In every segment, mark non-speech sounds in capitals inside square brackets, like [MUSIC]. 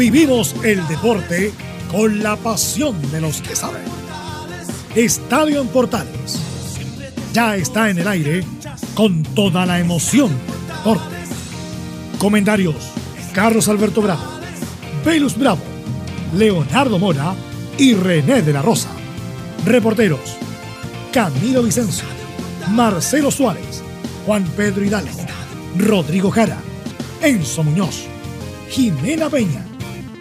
Vivimos el deporte con la pasión de los que saben. Estadio en Portales. Ya está en el aire con toda la emoción del deporte. Comentarios: Carlos Alberto Bravo, Velus Bravo, Leonardo Mora y René de la Rosa. Reporteros: Camilo Vicencio, Marcelo Suárez, Juan Pedro Hidalgo, Rodrigo Jara, Enzo Muñoz, Jimena Peña,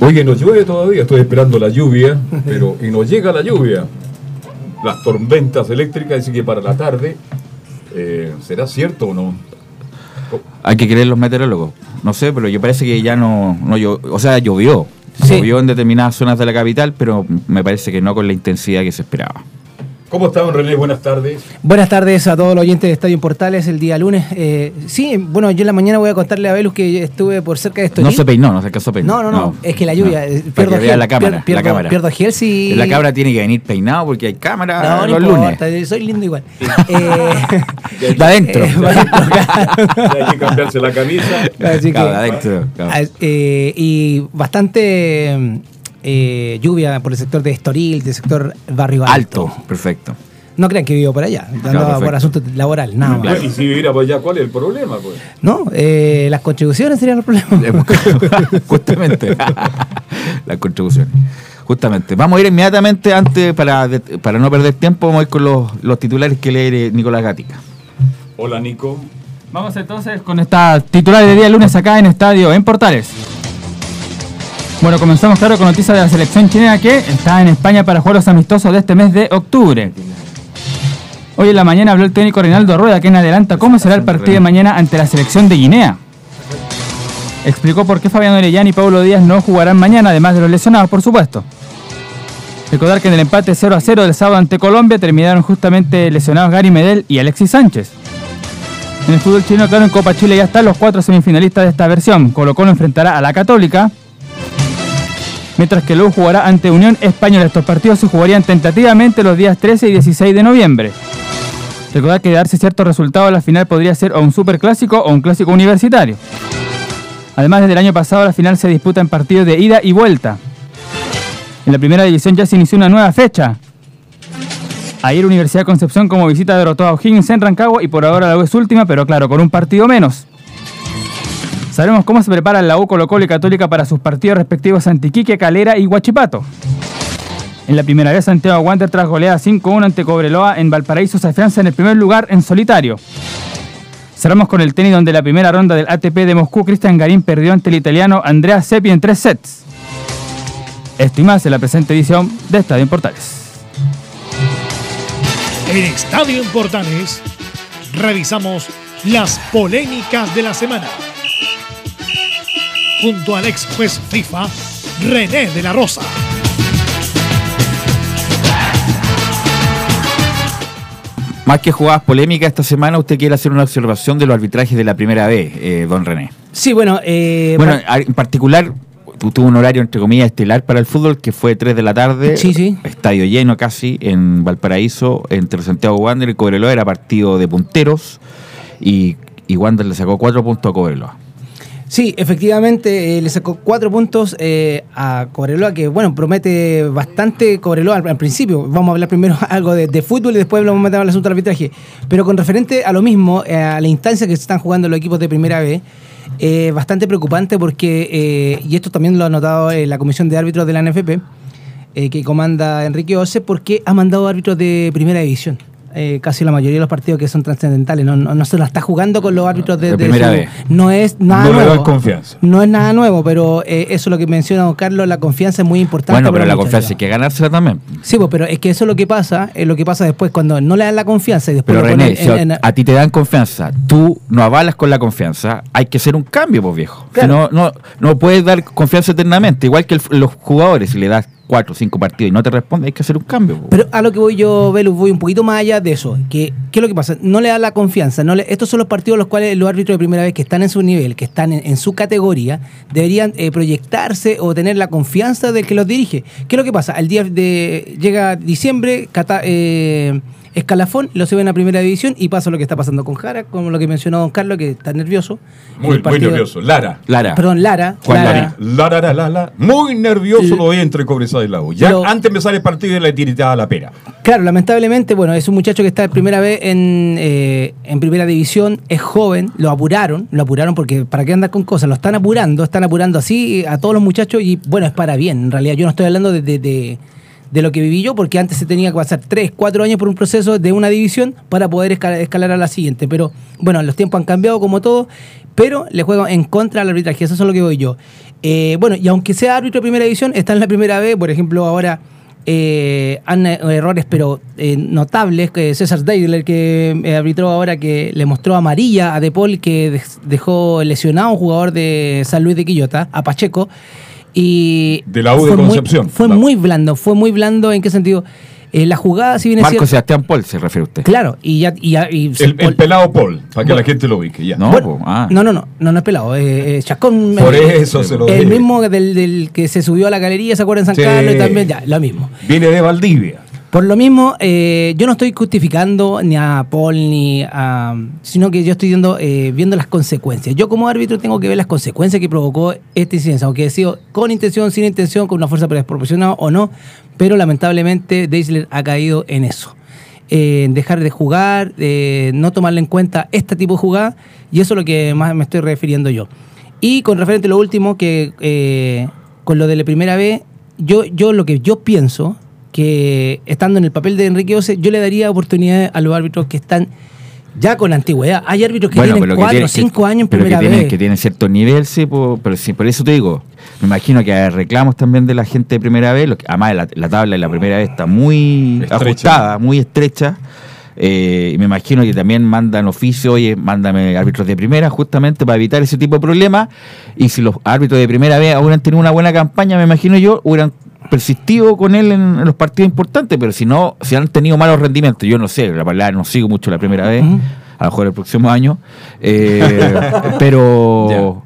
Oye, nos llueve todavía, estoy esperando la lluvia, [LAUGHS] pero y nos llega la lluvia. Las tormentas eléctricas, así que para la tarde, eh, ¿será cierto o no? Hay que creer los meteorólogos. No sé, pero yo parece que ya no, no o sea, llovió. Sí. Llovió en determinadas zonas de la capital, pero me parece que no con la intensidad que se esperaba. ¿Cómo está, don René? Buenas tardes. Buenas tardes a todos los oyentes de Estadio Portales el día lunes. Eh, sí, bueno, yo en la mañana voy a contarle a Velus que estuve por cerca de esto. No se peinó, no se alcanzó a peinar. No, no, no, es que la lluvia, eh, Para que vea gel, la cámara, pierdo, la cámara. pierdo gel si... La cámara tiene que venir peinado porque hay cámara No, no los importa, lunes. soy lindo igual. Eh, De adentro. eh, va adentro, [LAUGHS] Hay que cambiarse la camisa. Así que- Claro, adentro, claro. Eh, y bastante eh, lluvia por el sector de Estoril, del sector Barrio Alto. Alto, perfecto. No crean que vivo por allá, andaba por asunto laboral, nada más. Bueno, y si viviera por allá, ¿cuál es el problema? Pues? No, eh, las contribuciones serían el problema. [LAUGHS] Justamente. [LAUGHS] Las contribuciones. Justamente. Vamos a ir inmediatamente antes, para, para no perder tiempo, vamos a ir con los, los titulares que lee Nicolás Gatica. Hola, Nico. Vamos entonces con esta titular de día lunes acá en Estadio en Portales. Bueno, comenzamos claro con noticias de la selección chilena que está en España para jugar los amistosos de este mes de octubre. Hoy en la mañana habló el técnico Reinaldo Rueda, quien adelanta cómo será el partido de mañana ante la selección de Guinea. Explicó por qué Fabián Orellán y Paulo Díaz no jugarán mañana, además de los lesionados, por supuesto. Recordar que en el empate 0 a 0 del sábado ante Colombia terminaron justamente lesionados Gary Medel y Alexis Sánchez. En el fútbol chileno, claro, en Copa Chile ya están los cuatro semifinalistas de esta versión. Colo Colo enfrentará a la Católica, mientras que Lugo jugará ante Unión Española. Estos partidos se jugarían tentativamente los días 13 y 16 de noviembre. Recordar que darse cierto resultado, la final podría ser o un superclásico o un clásico universitario. Además, desde el año pasado la final se disputa en partidos de ida y vuelta. En la primera división ya se inició una nueva fecha. Ayer Universidad Concepción como visita derrotó a O'Higgins en Rancagua y por ahora la U es última, pero claro, con un partido menos. Sabemos cómo se preparan la U, Colo Católica para sus partidos respectivos ante Iquique, Calera y Huachipato. En la primera vez Santiago Wander tras goleada 5-1 ante Cobreloa en Valparaíso se afianza en el primer lugar en solitario. Cerramos con el tenis donde la primera ronda del ATP de Moscú Cristian Garín perdió ante el italiano Andrea Seppi en tres sets. Esto y más en la presente edición de Estadio en Portales. En Estadio en Portales revisamos las polémicas de la semana. Junto al ex juez FIFA, René de la Rosa. Más que jugadas polémicas esta semana, usted quiere hacer una observación de los arbitrajes de la primera vez, eh, don René. Sí, bueno, eh, Bueno, en particular, tu- tuvo un horario entre comillas estelar para el fútbol que fue 3 de la tarde. Sí, sí. Estadio lleno casi en Valparaíso, entre Santiago Wander y Cobreloa. Era partido de punteros y, y Wander le sacó 4 puntos a Cobreloa. Sí, efectivamente eh, le sacó cuatro puntos eh, a Cobreloa, que bueno, promete bastante Cobreloa al, principio. Vamos a hablar primero [LAUGHS] algo de, fútbol y después vamos a meter al asunto del arbitraje. Pero con referente a lo mismo, eh, a la instancia que se están jugando los equipos de primera vez, eh, bastante preocupante porque, y esto también lo ha notado la comisión de árbitros de la NFP, que comanda Enrique Ose, porque ha mandado árbitros de primera división. Eh, casi la mayoría de los partidos que son trascendentales. No, no, no se la está jugando con los árbitros de, De primera vez. No es nada No nuevo. confianza. No es nada nuevo, pero eh, eso es lo que menciona don Carlos, la confianza es muy importante. Bueno, pero la confianza hay que ganársela también. Sí, pues, pero es que eso es lo que pasa, es lo que pasa después cuando no le dan la confianza y después Pero René, si a, en- en- a ti te dan confianza, tú no avalas con la confianza, hay que hacer un cambio, pues viejo. Si no, no, no puedes dar confianza eternamente, igual que el- los jugadores, si le das cuatro o cinco partidos y no te responde, hay que hacer un cambio. Pero a lo que voy yo, Velus, voy un poquito más allá de eso. Que, ¿Qué es lo que pasa? No le da la confianza. No le, estos son los partidos los cuales los árbitros de primera vez que están en su nivel, que están en, su categoría, deberían eh, proyectarse o tener la confianza del que los dirige. ¿Qué es lo que pasa? Al día de llega diciembre, Cata- eh, escalafón, lo suben a primera división y pasa lo que está pasando con Jara, como lo que mencionó don Carlos, que está nervioso. Muy, El muy partido- nervioso. Lara. Lara. Perdón, Lara. Juan Lara. Larín. La, la, la, la, la. Muy nervioso L- lo vi entre Cobresal y la U. Ya Pero- antes de empezar el partido le tiritaba la pera. Claro, lamentablemente, bueno, es un muchacho que está de primera vez en, eh, en primera división, es joven, lo apuraron, lo apuraron porque para qué andar con cosas, lo están apurando, están apurando así a todos los muchachos y bueno, es para bien, en realidad yo no estoy hablando de, de- de- de lo que viví yo, porque antes se tenía que pasar 3, 4 años por un proceso de una división para poder escalar, a la siguiente, pero bueno, los tiempos han cambiado como todo, pero le juego en contra al arbitraje, eso es lo que voy yo. Eh, bueno, y aunque sea árbitro de primera división, está en la primera vez, por ejemplo, ahora eh, han eh, errores pero eh, notables que César Deidler que arbitró ahora que le mostró amarilla a De Paul que dej- dejó lesionado a un jugador de San Luis de Quillota a Pacheco y De la U de fue muy- Concepción. fue La- muy blando fue muy blando en qué sentido Eh, la jugada si bien es Marco Sebastián Paul se refiere usted. claro y ya y, ya- y El, el Paul- pelado Paul, para que la gente lo ubique. Ya. No, bueno, po, ah. no, no, no, no, no es pelado. Eh, eh, Chascón. Por eh, eso se lo El dije. mismo del, del que se subió a la galería, ¿se acuerdan? En San Sí. Carlos y también, ya, lo mismo. Viene de Valdivia. Por lo mismo, eh, yo no estoy justificando ni a Paul ni a. sino que yo estoy viendo, eh, viendo las consecuencias. Yo, como árbitro, tengo que ver las consecuencias que provocó esta incidencia, aunque ha sido con intención, sin intención, con una fuerza desproporcionada o no, pero lamentablemente Deisler ha caído en eso. Eh, dejar de jugar, no tomarle en cuenta este tipo de jugada, y eso es lo que más me estoy refiriendo yo. Y con referente a lo último, que eh, con lo de la primera vez, yo, yo lo que yo pienso, que estando en el papel de Enrique Ose, yo le daría oportunidades a los árbitros que están ya con antigüedad. Hay árbitros que tienen pero que cuatro o tiene- cinco que- años en pero primera que tienen, vez. que tienen cierto nivel, sí, po- pero sí, por eso te digo, me imagino que hay reclamos también de la gente de primera vez, lo que- además la, la tabla de la primera vez está muy Estrecha. ajustada, muy estrecha, eh, y me imagino que también mandan oficio, oye, mándame árbitros de primera, justamente para evitar ese tipo de problemas, y si los árbitros de primera vez hubieran tenido una buena campaña, me imagino yo, hubieran persistido con él en, en los partidos importantes, pero si no, si han tenido malos rendimientos, yo no sé, la verdad no sigo mucho la primera vez, a lo mejor el próximo año, eh, [LAUGHS] pero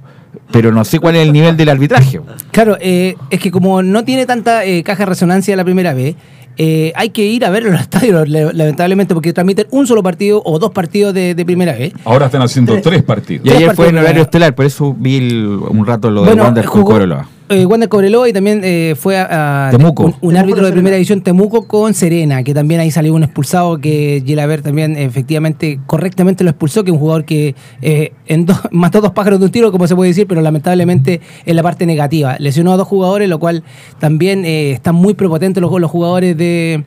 pero no sé cuál es el nivel del arbitraje. Claro, eh, es que como no tiene tanta eh, caja de resonancia la primera vez, eh, hay que ir a ver los [LAUGHS] estadios, le- lamentablemente, porque transmiten un solo partido o dos partidos de, de primera vez. Ahora están haciendo Tres. tres partidos. Y ayer fue en horario estelar, por eso vi el- un rato lo de Wander con Cobreloa. Eh, Wander Cobreloa y también eh, fue a, a- Temuco. un, un árbitro de primera división Temuco con Serena, que también ahí salió un expulsado que Gilaver también efectivamente correctamente lo expulsó, que es un jugador que eh, en dos- [LAUGHS] mató dos pájaros de un tiro, como se puede decir, pero lamentablemente en la parte negativa. Lesionó a dos jugadores, lo cual también eh, están muy prepotentes los, los jugadores de,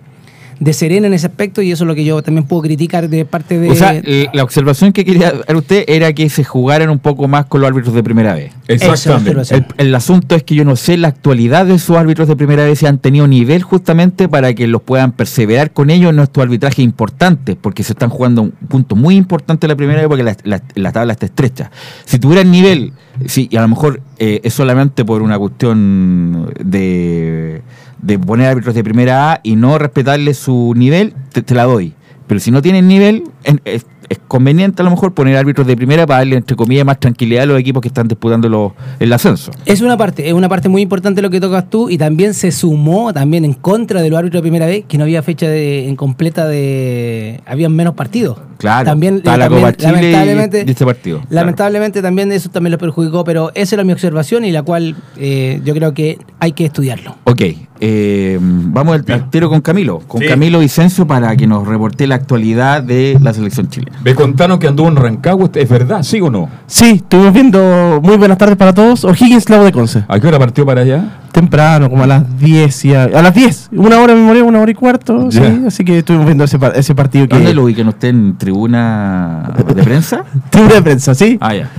de Serena en ese aspecto y eso es lo que yo también puedo criticar de parte de... O sea, la observación que quería dar usted era que se jugaran un poco más con los árbitros de primera vez. Exactamente. El, el asunto es que yo no sé la actualidad de esos árbitros de primera vez si han tenido nivel justamente para que los puedan perseverar con ellos en nuestros arbitrajes importantes, porque se están jugando un punto muy importante la primera vez porque la, la- la tabla está estrecha. Si tuvieran nivel, sí, y a lo mejor eh, es solamente por una cuestión de, de poner árbitros de primera A y no respetarle su nivel, te, la doy. Pero si no tienen nivel, en- es, es conveniente a lo mejor poner árbitros de primera para darle, entre comillas, más tranquilidad a los equipos que están disputando los- el ascenso. Es una parte, es una parte muy importante lo que tocas tú y también se sumó también en contra de los árbitros de primera vez que no había fecha de, en completa de habían menos partidos. Claro, también, la también, Copa Chile y- lamentablemente, y este partido, claro. Lamentablemente también eso también lo perjudicó, pero esa era mi observación y la cual eh, yo creo que hay que estudiarlo. Ok, eh, vamos al, al tiro con Camilo, con Sí. Camilo Vicencio para que nos reporte la actualidad de la selección chilena. Me contaron que anduvo en Rancagua, ¿es verdad? ¿Sí o no? Sí, estuvimos viendo. Muy buenas tardes para todos. O'Higgins Lago de Conce. ¿A qué hora partió para allá? temprano, como a las 10. Y a, a las 10, una hora me morí, una hora y cuarto. Sí, así que estuvimos viendo ese, par- ese partido que. ¿Dónde lo ubican usted en tribuna de prensa? [LAUGHS] Tribuna de prensa, ¿sí? Ah, ya.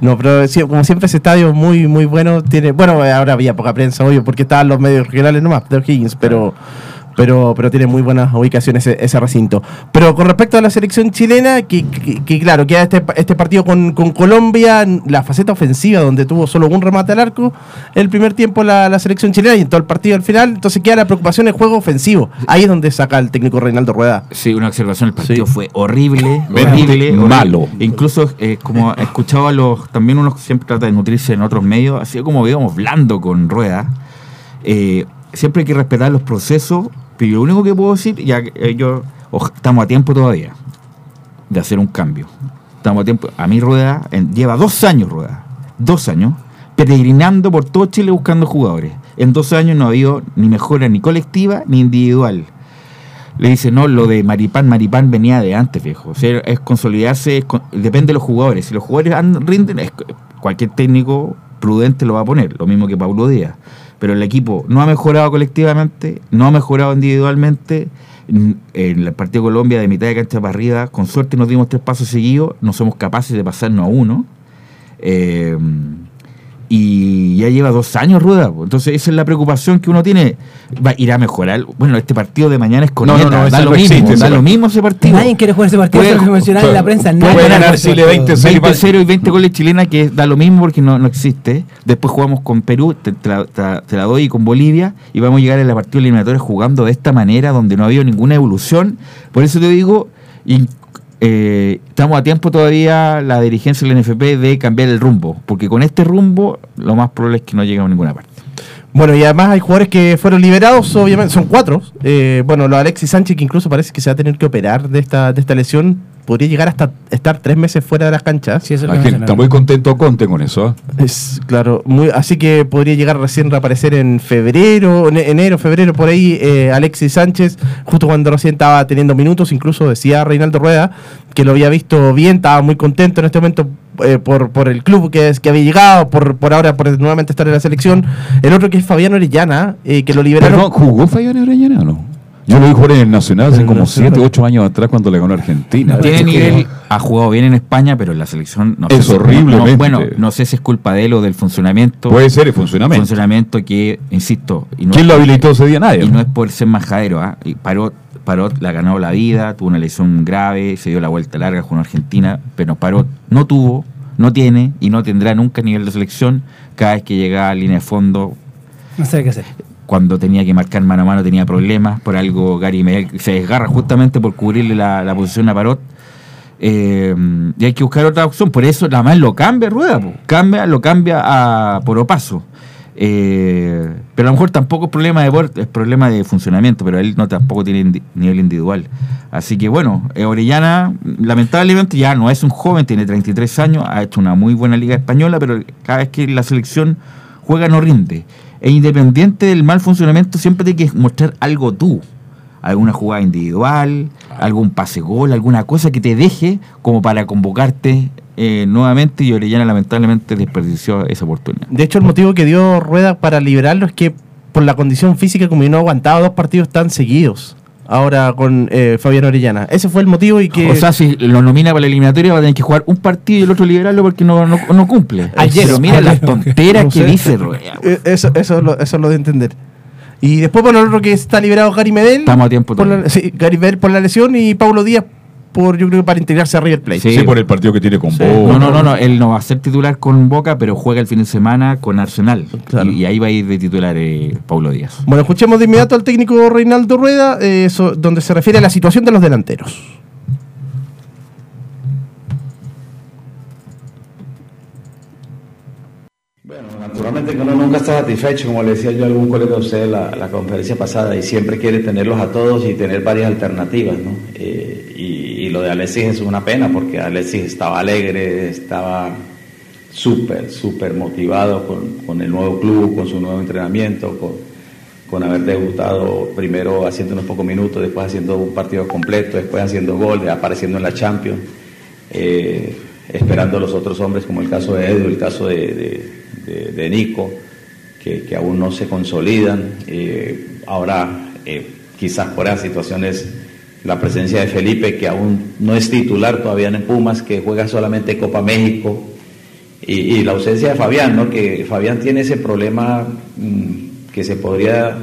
No, pero sí, como siempre ese estadio muy muy bueno tiene, bueno, ahora había poca prensa, obvio, porque estaban los medios regionales nomás, de O'Higgins, pero pero pero tiene muy buenas ubicaciones ese, ese recinto. Pero con respecto a la selección chilena, que, que- que, claro, queda este, este partido con, con Colombia, la faceta ofensiva donde tuvo solo un remate al arco, el primer tiempo la, la selección chilena y en todo el partido al final, entonces queda la preocupación en el juego ofensivo. Ahí es donde saca el técnico Reinaldo Rueda. Sí, una observación. El partido Sí. fue horrible, [LAUGHS] horrible, horrible. malo. Incluso, eh, como [LAUGHS] he escuchado a los. También uno siempre trata de nutrirse en otros medios, así como digamos, blando con rueda. Eh, siempre hay que respetar los procesos, pero lo único que puedo decir, ya que eh, yo. oj- estamos a tiempo todavía de hacer un cambio. Estamos a tiempo. A mí Rueda lleva dos años Rueda, dos años, peregrinando por todo Chile buscando jugadores. En dos años no ha habido ni mejora ni colectiva ni individual. Le dice, no, lo de Maripán, Maripán venía de antes, viejo. O sea, es consolidarse, es con- depende de los jugadores. Si los jugadores rinden, cualquier técnico prudente lo va a poner, lo mismo que Pablo Díaz. Pero el equipo no ha mejorado colectivamente, no ha mejorado individualmente. En el partido Colombia, de mitad de cancha para con suerte nos dimos tres pasos seguidos, no somos capaces de pasarnos a uno. Eh, y ya lleva dos años Rueda. Entonces, esa es la preocupación que uno tiene. Va, ¿Irá a mejorar? Bueno, este partido de mañana es con No, no, no, da lo no mismo, existe da lo mismo ese partido. Nadie quiere jugar ese partido, Puede- mencionaba en la prensa. puede quiere ganar Chile partido. 20 20-0 y 20 goles chilena, que da lo mismo porque no, no existe. Después jugamos con Perú, te, te la, te la- te la doy, y con Bolivia, y vamos a llegar a la partida eliminatoria jugando de esta manera, donde no ha habido ninguna evolución. Por eso te digo, eh, estamos a tiempo todavía, la dirigencia del NFP, de cambiar el rumbo, porque con este rumbo, lo más probable es que no lleguemos a ninguna parte. Bueno, y además hay jugadores que fueron liberados, obviamente, son cuatro. Eh, bueno, lo Alexis Sánchez, que incluso parece que se va a tener que operar de esta, de esta lesión, podría llegar hasta estar tres meses fuera de las canchas. Sí, La que gente está muy contento Conte con eso. ¿ah? Es claro, muy, así que podría llegar recién a reaparecer en febrero, en enero, febrero, por ahí, eh, Alexis Sánchez, justo cuando recién estaba teniendo minutos, incluso decía Reinaldo Rueda que lo había visto bien, estaba muy contento en este momento eh, por, por el club que, es, que había llegado, por, por ahora por nuevamente estar en la selección. El otro que es Fabián Orellana, eh, que lo liberaron. Perdón, ¿jugó Fabián Orellana o no? Yo lo vi jugar en el Nacional hace En como Nacional. 7, 8 años atrás cuando le ganó a Argentina. Tiene nivel, ha jugado bien en España, pero en la selección no Es sé si- horriblemente. no- bueno, no sé si es culpa de él o del funcionamiento. Puede ser el funcionamiento. funcionamiento que, insisto, y no ¿Quién lo habilitó ese día? Nadie. Y no es por ser majadero, ¿ah? Y Parot, Parot la ganó la vida, tuvo una lesión grave, se dio la vuelta larga con Argentina, pero Parot no tuvo, no tiene y no tendrá nunca nivel de selección. Cada vez que llegaba a línea de fondo, No sé qué hacer. Cuando tenía que marcar mano a mano tenía problemas, por algo Gary Medel se desgarra justamente por cubrirle la, posición a Parot. Eh, y hay que buscar otra opción, por eso la más lo cambia Rueda, cambia, lo cambia a por opaso. Eh, pero a lo mejor tampoco es problema de es problema de funcionamiento, pero él no tampoco tiene nivel individual. Así que bueno, eh, Orellana lamentablemente ya no es un joven, tiene 33 años, ha hecho una muy buena liga española, pero cada vez que la selección juega no rinde. E independiente del mal funcionamiento, siempre tienes que mostrar algo tú. Alguna jugada individual, algún pase gol, alguna cosa que te deje como para convocarte eh, nuevamente. Y Orellana lamentablemente desperdició esa oportunidad. De hecho, el motivo que dio Rueda para liberarlo es que por la condición física, como no aguantaba dos partidos tan seguidos. Ahora con eh, Fabián Orellana. Ese fue el motivo y que. O sea, si lo nomina para la eliminatoria, va a tener que jugar un partido y el otro liberarlo porque no, no, no cumple. Ayer, Pero mira las tonteras No que sé. dice Rueda. Eh, Eso, eso, es lo, eso es lo de entender. Y después, bueno, el otro que está liberado Gary Medel. Estamos a tiempo por la, sí, Gary Medel por la lesión y Paulo Díaz por, yo creo que para integrarse a River Plate. Sí. Sí, por el partido que tiene con Sí. Boca. No, no, no, no, él no va a ser titular con Boca, pero juega el fin de semana con Arsenal. Claro. Y, y ahí va a ir de titular eh, Paulo Díaz. Bueno, escuchemos de inmediato al técnico Reinaldo Rueda, eh, donde se refiere a la situación de los delanteros. Bueno, naturalmente que uno nunca está satisfecho, como le decía yo a algún colega de ustedes la, la conferencia pasada, y siempre quiere tenerlos a todos y tener varias alternativas, ¿no? Eh, y, y lo de Alexis es una pena, porque Alexis estaba alegre, estaba súper, súper motivado con, con el nuevo club, con su nuevo entrenamiento, con, con haber debutado primero haciendo unos pocos minutos, después haciendo un partido completo, después haciendo gol, apareciendo en la Champions, eh, esperando a los otros hombres, como el caso de Edu, el caso de, Nico, que aún no se consolidan. Eh, ahora, eh, quizás por esas situaciones, la presencia de Felipe, que aún no es titular todavía en Pumas, que juega solamente Copa México, y, la ausencia de Fabián, ¿no? que Fabián tiene ese problema mm, que se podría,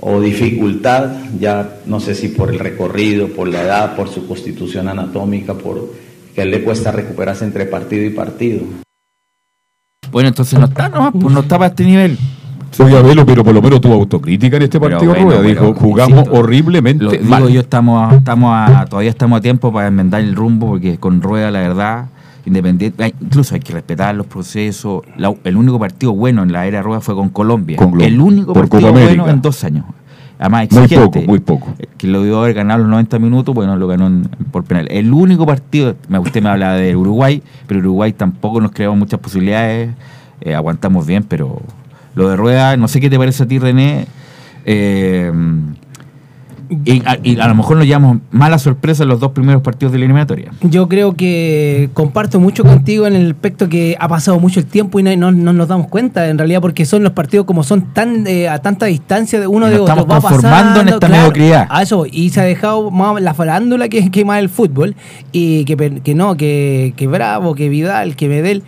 o dificultad, ya no sé si por el recorrido, por la edad, por su constitución anatómica, por que a él le cuesta recuperarse entre partido y partido. Bueno, entonces no está, no, pues no está para este nivel. Oye, Abelo, pero por lo menos tuvo autocrítica en este Pero partido, bueno, Rueda. pero, Dijo, jugamos insisto, horriblemente Lo digo mal. yo, estamos, a- estamos a- todavía estamos a tiempo para enmendar el rumbo, porque con Rueda, la verdad, independiente, incluso hay que respetar los procesos. La- el único partido bueno en la era Rueda fue con Colombia. Con el único partido bueno en dos años. Además, Muy exigente. poco, muy poco. Eh, Que lo dio haber ganado los 90 minutos, bueno, lo ganó en- por penal. El único partido, usted me habla de Uruguay, pero Uruguay tampoco nos creamos muchas posibilidades, eh, aguantamos bien, pero lo de Rueda, no sé qué te parece a ti, René. eh, y, a, y a lo mejor nos llevamos mala sorpresa en los dos primeros partidos de la eliminatoria. Yo creo que comparto mucho contigo en el aspecto que ha pasado mucho el tiempo y no, no- no nos damos cuenta, en realidad, porque son los partidos como son tan eh, a tanta distancia de uno Y de nos otro. estamos transformando en esta mediocridad. A eso, y se ha dejado más la farándula que, que más el fútbol, y que no, que, que Bravo, que Vidal, que Medel.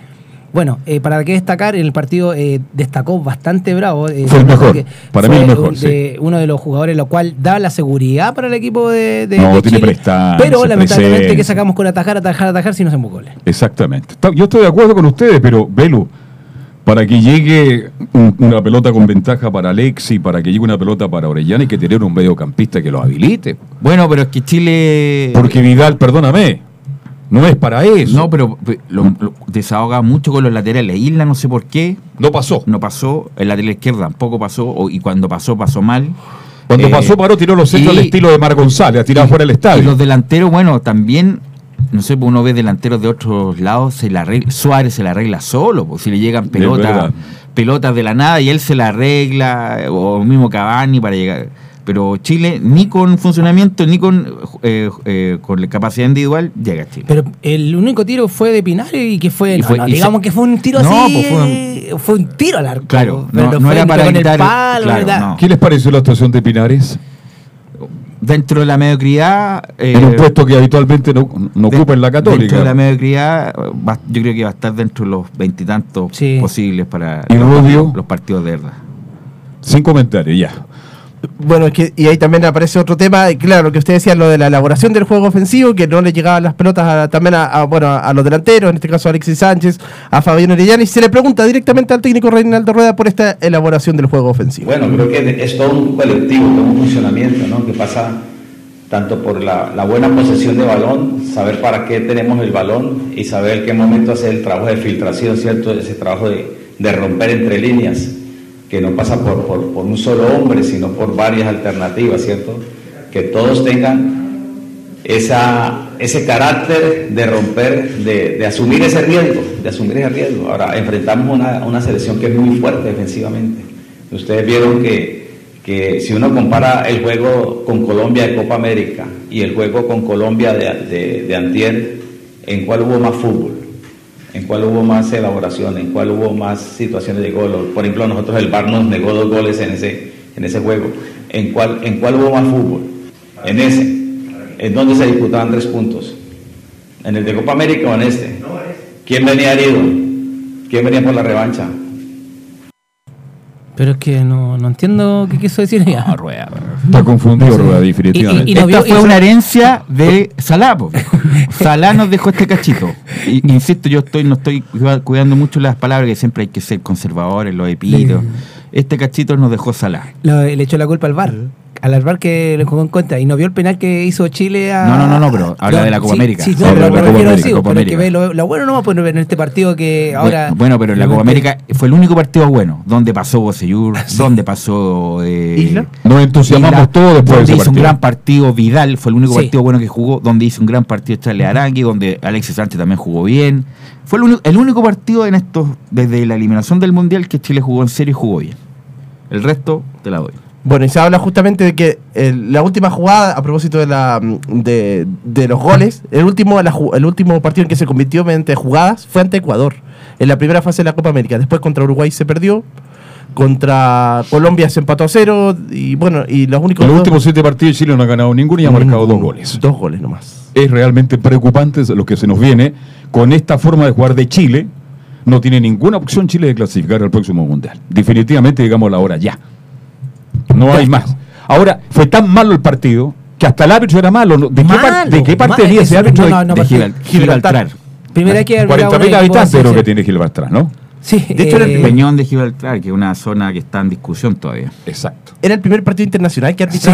Bueno, eh, para qué destacar, en el partido eh, destacó bastante Bravo. eh, Fue el mejor, para mí el mejor, un- de- uno de los jugadores, lo cual da la seguridad para el equipo de, de- No, de tiene Chile. prestancia, Pero lamentablemente presencia. que sacamos con atajar, atajar, atajar si no hacemos goles. Exactamente. Yo estoy de acuerdo con ustedes, pero Velu, para que llegue un- una pelota con ventaja para Alexi, para que llegue una pelota para Orellana, hay que tener un mediocampista que lo habilite. Bueno, pero es que Chile... Porque Vidal, perdóname, no es para eso. No, pero pe- lo, lo desahoga mucho con los laterales. Isla no sé por qué, no pasó. no pasó, el lateral izquierdo tampoco pasó, o- y cuando pasó, pasó mal. Cuando Eh, pasó, paró, tiró los centros y- al estilo de Mar González, y- fuera del Y estadio. los delanteros, bueno, también, no sé, pues uno ve delanteros de otros lados, se la arregla, Suárez se la arregla solo, pues si le llegan pelotas, pelotas de la nada y él se la arregla, o mismo Cavani para llegar. Pero Chile, ni con funcionamiento, ni con, eh, eh, con la capacidad individual, llega a Chile. Pero el único tiro fue de Pinares y que fue, Y no, fue- no, y digamos se- que fue un tiro No, así, pues fue un- fue un tiro al arco. Claro, pero no- no fue era para con quitar- el palo, claro. ¿Qué les pareció la actuación de Pinares? Dentro de la mediocridad... eh, en un puesto que habitualmente no, no de- ocupa en la Dentro Católica. de la mediocridad, va- yo creo que va a estar dentro de los veintitantos Sí. posibles para ¿Y los, Rubio? los partidos de verdad. Sin comentarios, ya. Bueno, y ahí también aparece otro tema, y claro, lo que usted decía, lo de la elaboración del juego ofensivo, que no le llegaban las pelotas a- también a, a, bueno, a los delanteros, en este caso a Alexis Sánchez, a Fabián Orellana, y se le pregunta directamente al técnico Reinaldo Rueda por esta elaboración del juego ofensivo. Bueno, creo que es todo un colectivo, todo un funcionamiento, ¿no? Que pasa tanto por la, buena posesión de balón, saber para qué tenemos el balón y saber en qué momento hacer el trabajo de filtración, ¿cierto? Ese trabajo de romper entre líneas, que no pasa por, por, un solo hombre, sino por varias alternativas, ¿cierto? Que todos tengan esa, ese carácter de romper, de, de asumir ese riesgo, de asumir ese riesgo. Ahora, enfrentamos una, una selección que es muy fuerte defensivamente. Ustedes vieron que, que si uno compara el juego con Colombia de Copa América y el juego con Colombia de, de, de Antier, ¿en cuál hubo más fútbol? ¿En cuál hubo más elaboración? ¿En cuál hubo más situaciones de gol? Por ejemplo, nosotros el VAR nos negó dos goles en ese, en ese juego. ¿En cuál, ¿En cuál hubo más fútbol? En ese. ¿En dónde se disputaban tres puntos? ¿En el de Copa América o en este? ¿Quién venía herido? ¿Quién venía por la revancha? Pero es que no, no entiendo qué quiso decir ya. No, Rueda. Está confundido, Rueda, definitivamente. y- y no Esta vio- fue y- una herencia de po, viejo. [LAUGHS] Salah nos dejó este cachito. Y, insisto, yo estoy no estoy cuida- cuidando mucho las palabras, que siempre hay que ser conservadores, los epítetos. Este cachito nos dejó. Lo- le echó la culpa al VAR. Al VAR que le jugó en contra y no vio el penal que hizo Chile a. No, no, no, no, pero habla de la Copa sí, América. Sí, no, pero de Copa a América, pero que América. ver lo, lo bueno no pues en este partido que ahora. Bueno, bueno, pero en la Copa América fue el único partido bueno. Donde pasó Bocellur, [LAUGHS] donde pasó. Eh, Isla. Nos entusiasmamos Isla, todos después de donde ese hizo un gran partido Vidal, fue el único Sí. partido bueno que jugó. Donde hizo un gran partido Charles Arangui, donde Alexis Sánchez también jugó bien. Fue el único, el único partido en estos, desde la eliminación del Mundial, que Chile jugó en serio y jugó bien. El resto te la doy. Bueno, y se habla justamente de que el- la última jugada, a propósito de, la, de, de los goles, el último, la ju- el último partido en que se convirtió mediante jugadas fue ante Ecuador, en la primera fase de la Copa América. Después contra Uruguay se perdió. Contra Colombia se empató a cero. Y bueno, y los únicos. En los dos- últimos siete partidos Chile no ha ganado ninguno y ha marcado dos goles. Dos goles nomás. Es realmente preocupante lo que se nos viene con esta forma de jugar de Chile. No tiene ninguna opción Chile de clasificar al próximo mundial. Definitivamente, digamos la hora ya. No hay más. Ahora, fue tan malo el partido que hasta el árbitro era malo. ¿no? ¿De, qué, par- Malo, de qué parte venía ese árbitro? no, de- no, de partido. Gibral- Gibraltar. Primera vez que arbitra 40.000 un equipo habitantes creo que tiene Gibraltar, ¿no? Sí, De hecho, era el eh, Peñón de Gibraltar, que es una zona que está en discusión todavía. Exacto. Era el primer partido internacional que sí.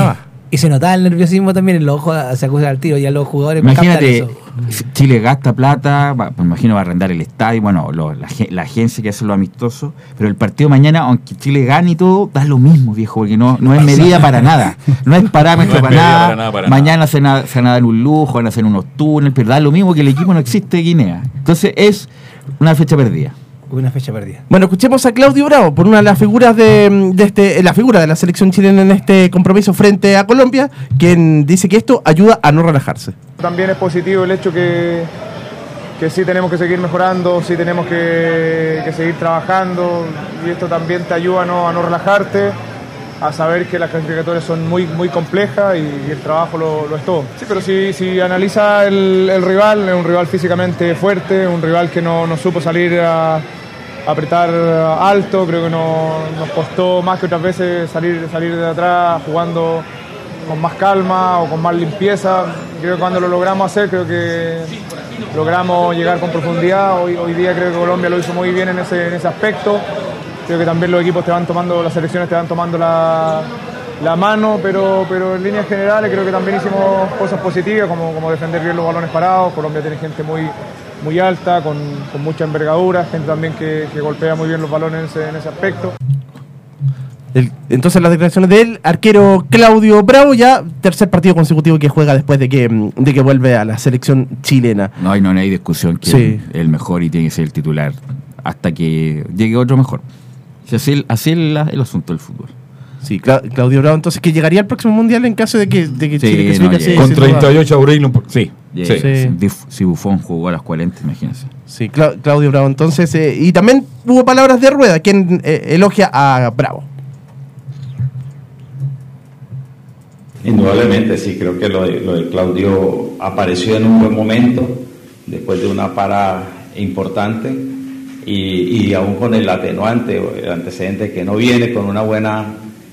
Y se notaba el nerviosismo también en los ojos, se acusa al tiro, ya los jugadores Imagínate, eso. Chile gasta plata, va- me imagino va a arrendar el estadio, bueno, lo- la, ge- la agencia que hace lo amistoso, pero el partido mañana, aunque Chile gane y todo, da lo mismo, viejo, porque no, no es [LAUGHS] medida para nada, no es parámetro [LAUGHS] No para, nada. para nada, para mañana se, na- se van a dar un lujo, van a hacer unos túneles, pero da lo mismo que el equipo no existe de Guinea. Entonces es una fecha perdida. Una fecha perdida. Bueno, escuchemos a Claudio Bravo por una de las figuras de, de este, la figura de la selección chilena en este compromiso frente a Colombia, quien dice que esto ayuda a no relajarse. También es positivo el hecho que, que sí tenemos que seguir mejorando, sí tenemos que, que seguir trabajando y esto también te ayuda a no, a no relajarte, a saber que las clasificatorias son muy, muy complejas y, y el trabajo lo, lo es todo. Sí, pero si, si analiza el, el rival, es un rival físicamente fuerte, un rival que no, no supo salir a apretar alto, creo que no- nos costó más que otras veces salir, salir de atrás jugando con más calma o con más limpieza. Creo que cuando lo logramos hacer, creo que logramos llegar con profundidad. Hoy, hoy día creo que Colombia lo hizo muy bien en ese, en ese aspecto. Creo que también los equipos te van tomando, las selecciones te van tomando la, la mano, pero, pero en líneas generales creo que también hicimos cosas positivas, como, como defender bien los balones parados. Colombia tiene gente muy, muy alta, con, con mucha envergadura, gente también que, que golpea muy bien los balones en ese, en ese aspecto. El- entonces las declaraciones del arquero Claudio Bravo, ya tercer partido consecutivo que juega después de que, mm, de que vuelve a la selección chilena. No hay, no hay discusión que Sí. es el mejor y tiene que ser el titular hasta que llegue otro mejor. Si así, así es la- el asunto del fútbol. Sí, Cla- Claudio Bravo, entonces que llegaría al próximo mundial en caso de que, de que Sí, Chile no, sí, Con sin duda. 38 Aurelio, sí. Yeah. sí. Si, Buffon jugó a las 40, imagínense. Sí, Cla- Claudio Bravo, entonces. eh, y también hubo palabras de rueda, quien eh, elogia a Bravo. Indudablemente, sí, creo que lo de, lo de Claudio apareció en un buen momento, después de una para importante, y, y aún con el atenuante o el antecedente que no viene con una buena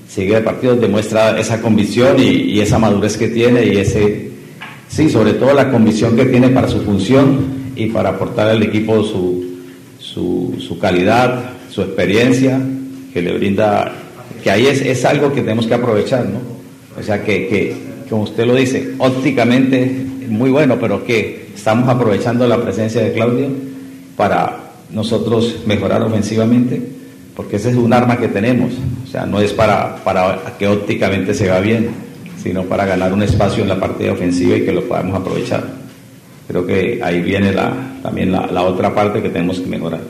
seguida de partidos, demuestra esa convicción y, y esa madurez que tiene y ese, sí, sobre todo la convicción que tiene para su función y para aportar al equipo su, su, su calidad, su experiencia, que le brinda, que ahí es, es algo que tenemos que aprovechar, ¿no? O sea, que, que, como usted lo dice, ópticamente muy bueno, pero que estamos aprovechando la presencia de Claudio para nosotros mejorar ofensivamente, porque ese es un arma que tenemos. O sea, no es para, para que ópticamente se vea bien, sino para ganar un espacio en la parte ofensiva y que lo podamos aprovechar. Creo que ahí viene la, también la, la otra parte que tenemos que mejorar.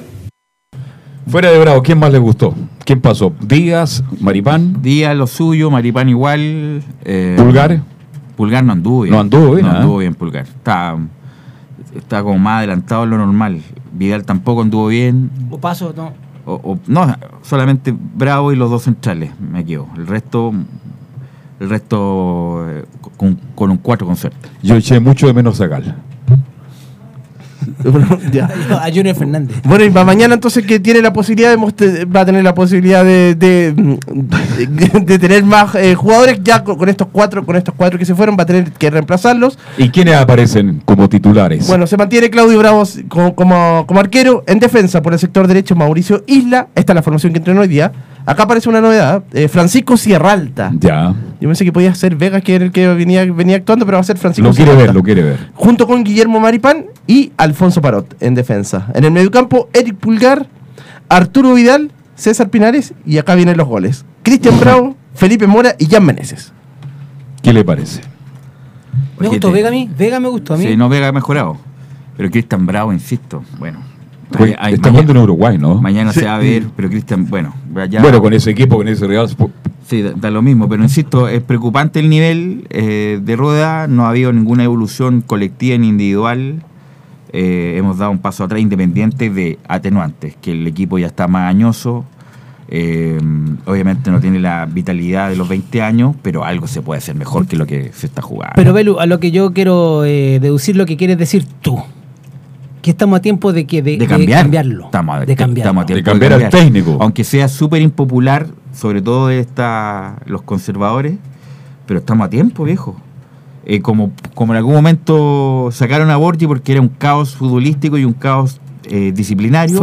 Fuera de Bravo, ¿quién más le gustó? ¿Quién pasó? Díaz, Maripán, Díaz lo suyo, Maripán igual. eh, Pulgar. Pulgar no anduvo bien. No anduvo bien, No ¿ah? anduvo bien Pulgar. Está, está como más adelantado en lo normal. Vidal tampoco anduvo bien. O paso, no. O, o- no, solamente Bravo y los dos centrales me quedo. El resto, el resto eh, con, con un 4 con suerte. Yo eché mucho de menos a Gal. [LAUGHS] Bueno, ya. [LAUGHS] A Junior Fernández. Bueno, y para mañana entonces que tiene la posibilidad de va a tener la posibilidad de, de, de- [LAUGHS] de tener más eh, jugadores ya con, con estos cuatro, con estos cuatro que se fueron, va a tener que reemplazarlos. ¿Y quiénes aparecen como titulares? Bueno, se mantiene Claudio Bravo como, como, como arquero. En defensa, por el sector derecho, Mauricio Isla. Esta es la formación que entrenó hoy día. Acá aparece una novedad. eh, Francisco Sierralta. ya. Yo pensé que podía ser Vega, que era el que venía, venía actuando, pero va a ser Francisco Lo quiere Sierralta. ver, lo quiere ver. Junto con Guillermo Maripán y Alfonso Parot en defensa. En el mediocampo, Eric Pulgar, Arturo Vidal, César Pinares y acá vienen los goles. Cristian Bravo, Felipe Mora y Jan Meneses. ¿Qué le parece? Me gustó Vega a mí. Vega me gustó a mí. Sí, no Vega ha mejorado. Pero Cristian Bravo, insisto, bueno. Hay- está jugando en Uruguay, ¿no? Mañana se va a ver, pero Cristian, bueno, ya- Bueno, con ese equipo, con ese Real. Sí, da, da lo mismo, pero insisto, es preocupante el nivel eh, de Rueda, no ha habido ninguna evolución colectiva ni individual. Eh, hemos dado un paso atrás independiente de atenuantes, que el equipo ya está más añoso, Eh, obviamente no tiene la vitalidad de los 20 años, pero algo se puede hacer mejor que lo que se está jugando. Pero Belu, a lo que yo quiero eh, deducir lo que quieres decir tú. Que estamos a tiempo de que de, de cambiar. cambiarlo. Estamos, a- de cambiarlo. estamos a tiempo De cambiar al técnico. Aunque sea súper impopular, sobre todo esta, los conservadores, pero estamos a tiempo, viejo. Eh, como, como en algún momento sacaron a Borgi porque era un caos futbolístico y un caos eh, disciplinario.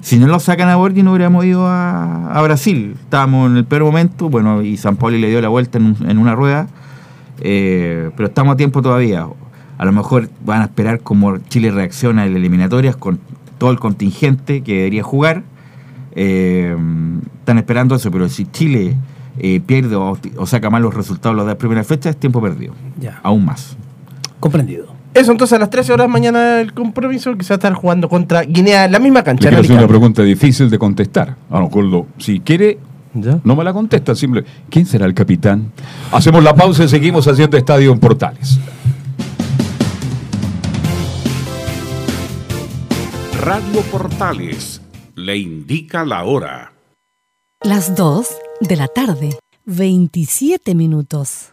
Si no lo sacan a Borgi no hubiéramos ido a, a Brasil. Estábamos en el peor momento, bueno, y San Pauli le dio la vuelta en, un- en una rueda, eh, pero estamos a tiempo todavía. A lo mejor van a esperar como Chile reacciona en las eliminatorias con todo el contingente que debería jugar. Eh, están esperando eso, pero si Chile eh, pierde o, o saca mal los resultados de las primeras fechas, es tiempo perdido. Ya. Aún más. Comprendido. Eso, entonces a las 13 horas mañana el compromiso que se va a estar jugando contra Guinea en la misma cancha. hacer una pregunta difícil de contestar. A lo mejor lo- si quiere, ¿Ya? no me la contesta. Simple. ¿Quién será el capitán? Hacemos la pausa y seguimos haciendo Estadio en Portales. Radio Portales le indica la hora. Las 2 de la tarde, 27 minutos.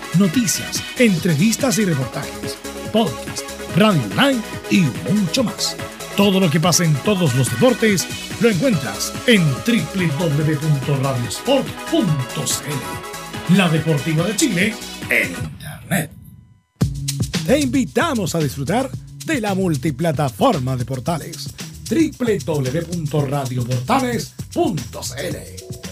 noticias, entrevistas y reportajes, podcast, radio online y mucho más. Todo lo que pasa en todos los deportes lo encuentras en www.radiosport.cl. La Deportiva de Chile en Internet. Te invitamos a disfrutar de la multiplataforma de portales www.radioportales.cl,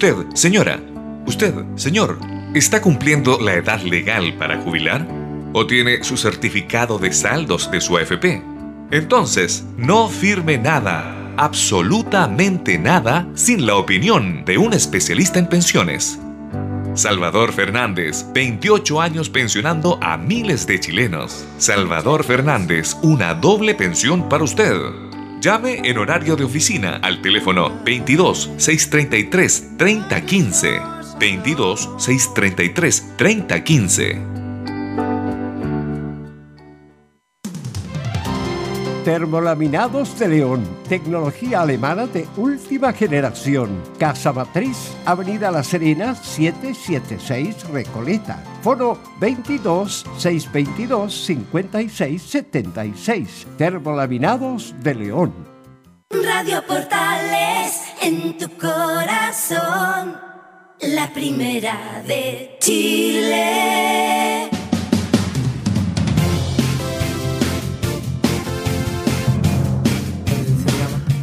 Usted, señora, usted, señor, ¿está cumpliendo la edad legal para jubilar? ¿O tiene su certificado de saldos de su AFP? Entonces, no firme nada, absolutamente nada, sin la opinión de un especialista en pensiones. Salvador Fernández, 28 años pensionando a miles de chilenos. Salvador Fernández, una doble pensión para usted. Llame en horario de oficina al teléfono 22 633 3015. 22 633 3015. Termolaminados de León, tecnología alemana de última generación. Casa Matriz, Avenida La Serena, 776 Recoleta. Foro 22 622 56 76. Termolaminados de León. Radio Portales en tu corazón, la primera de Chile.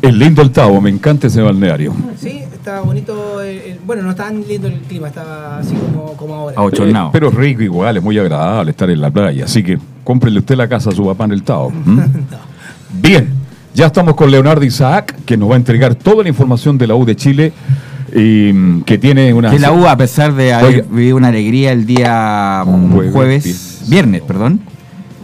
Es lindo el Tavo, me encanta ese balneario. Sí, está bonito. el- el- bueno, no está tan lindo el clima, está así como, como ahora. Eh, pero rico igual, es muy agradable estar en la playa. Así que cómprele usted la casa a su papá en el Tao. ¿m? [LAUGHS] Bien, ya estamos con Leonardo Isaac, que nos va a entregar toda la información de la U de Chile. Y mm, que tiene una. Que la U, a pesar de haber Oiga. vivido una alegría el día mm, Jueves, jueves, viernes, perdón.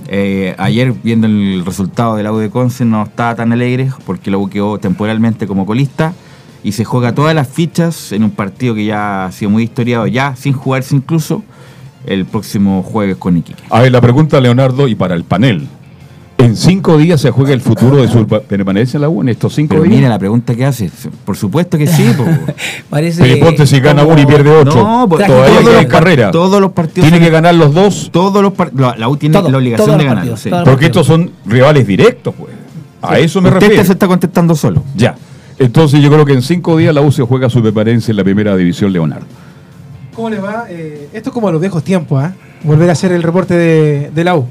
Eh, ayer, viendo el resultado de la U de Conce, no estaba tan alegre porque la U quedó temporalmente como colista y se juega todas las fichas en un partido que ya ha sido muy historiado, ya sin jugarse incluso, el próximo jueves con Iquique. A ver, la pregunta, Leonardo, y para el panel. ¿En cinco días se juega el futuro de su permanencia en la U en estos cinco Pero días? mira la pregunta que hace. Por supuesto que sí. [LAUGHS] Parece Pero ponte si gana uno y pierde ocho. No, pues, todavía todos hay los carrera. Todos los partidos. Tiene que ganar los dos. Todos los la, la U tiene Todo, la obligación de ganar. sí. Porque estos son rivales directos, pues. A eso me Usted refiero. se está contestando solo. Ya. Entonces yo creo que en cinco días la U se juega su permanencia en la primera división, Leonardo. ¿Cómo les va? Eh, esto es como a los viejos tiempos, ¿ah? Volver a hacer el reporte de, de la U.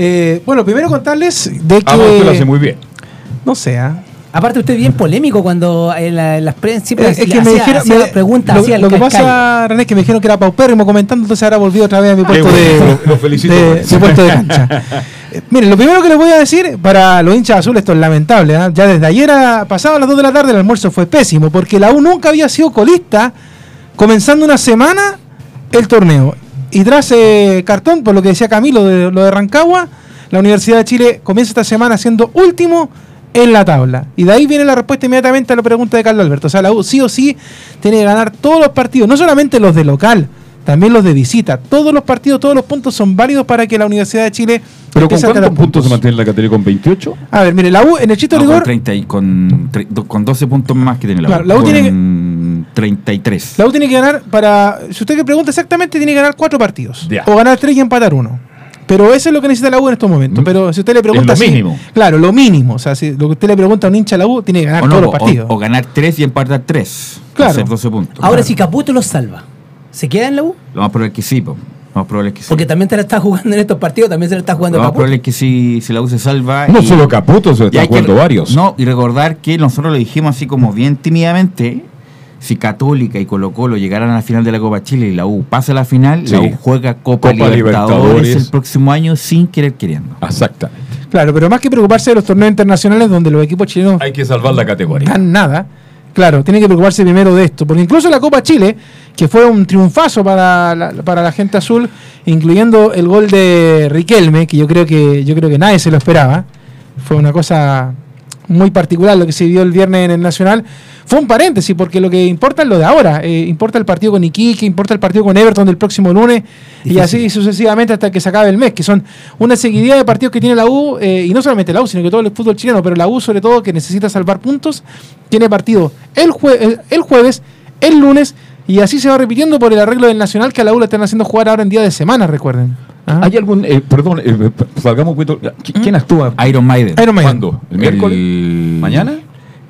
Eh, bueno, primero contarles de que. Ah, usted lo hace muy bien. No sé, ¿ah? Aparte, usted es bien polémico cuando en, la- en las prensa siempre Eh, es hacía- que me dijeron. hacía me- preguntas lo, hacía lo que pasa, René, es que me dijeron que era paupérrimo comentando, entonces ahora volví otra vez a mi puesto de, bueno, lo- lo felicito de- eso. puesto de cancha. [LAUGHS] Eh, Miren, lo primero que les voy a decir para los hinchas azules, esto es lamentable. ¿ah? Ya desde ayer a, pasado a las 2 de la tarde el almuerzo fue pésimo, porque la U nunca había sido colista comenzando una semana el torneo. Y tras eh, cartón, por lo que decía Camilo, de, lo de Rancagua, la Universidad de Chile comienza esta semana siendo último en la tabla. Y de ahí viene la respuesta inmediatamente a la pregunta de Carlos Alberto. O sea, la U sí o sí tiene que ganar todos los partidos, no solamente los de local, también los de visita. Todos los partidos, todos los puntos son válidos para que la Universidad de Chile ¿Pero con cuántos ganar puntos se mantiene la categoría? ¿Con 28? A ver, mire, la U en el chito No, con, rigor, 30 y con, tre- do- con 12 puntos más que tiene la U. Claro, la U con tiene 33. la U tiene que ganar para, si usted que pregunta exactamente, tiene que ganar cuatro partidos. Ya. O ganar tres y empatar uno. Pero eso es lo que necesita la U en estos momentos. Mm. Pero si usted le pregunta... Es lo si- mínimo. Claro, lo mínimo. O sea, si lo que usted le pregunta a un hincha de la U, tiene que ganar no, todos los partidos. o ganar 3 y empatar 3. Claro. Hacer 12 puntos. Ahora, Claro. si Caputo los salva, ¿se queda en la U? Lo más probable es que sí, po. Lo más probable es que sí. Porque también se la está jugando en estos partidos, también se la está jugando Lo más Caputo. probable es que sí, si la U se salva. No y- solo Caputo, se y está que- jugando varios. No, y recordar que nosotros lo dijimos así como bien tímidamente. Si Católica y Colo Colo llegaran a la final de la Copa Chile y la U pasa a la final, la. U juega Copa, Copa Libertadores, Libertadores. el próximo año sin querer queriendo. Exactamente. Claro, pero más que preocuparse de los torneos internacionales donde los equipos chilenos Hay que salvar la categoría. dan nada. Claro, tiene que preocuparse primero de esto. Porque incluso la Copa Chile, que fue un triunfazo para la, para la gente azul, incluyendo el gol de Riquelme, que yo creo que, yo creo que nadie se lo esperaba. Fue una cosa muy particular lo que se vio el viernes en el Nacional. Fue un paréntesis, porque lo que importa es lo de ahora. Eh, importa el partido con Iquique, importa el partido con Everton del próximo lunes, y así sucesivamente hasta que se acabe el mes, que son una seguidilla de partidos que tiene la U, eh, y no solamente la U, sino que todo el fútbol chileno, pero la U sobre todo que necesita salvar puntos, tiene partido el, jue- el, el jueves, el lunes, y así se va repitiendo por el arreglo del Nacional que a la U le están haciendo jugar ahora en día de semana, recuerden. Ah. ¿Hay algún, eh, perdón, eh, salgamos un poquito. ¿Qui- ¿Quién actúa? Iron Maiden. Iron Maiden. ¿Cuándo? ¿El miércoles? ¿Mañana?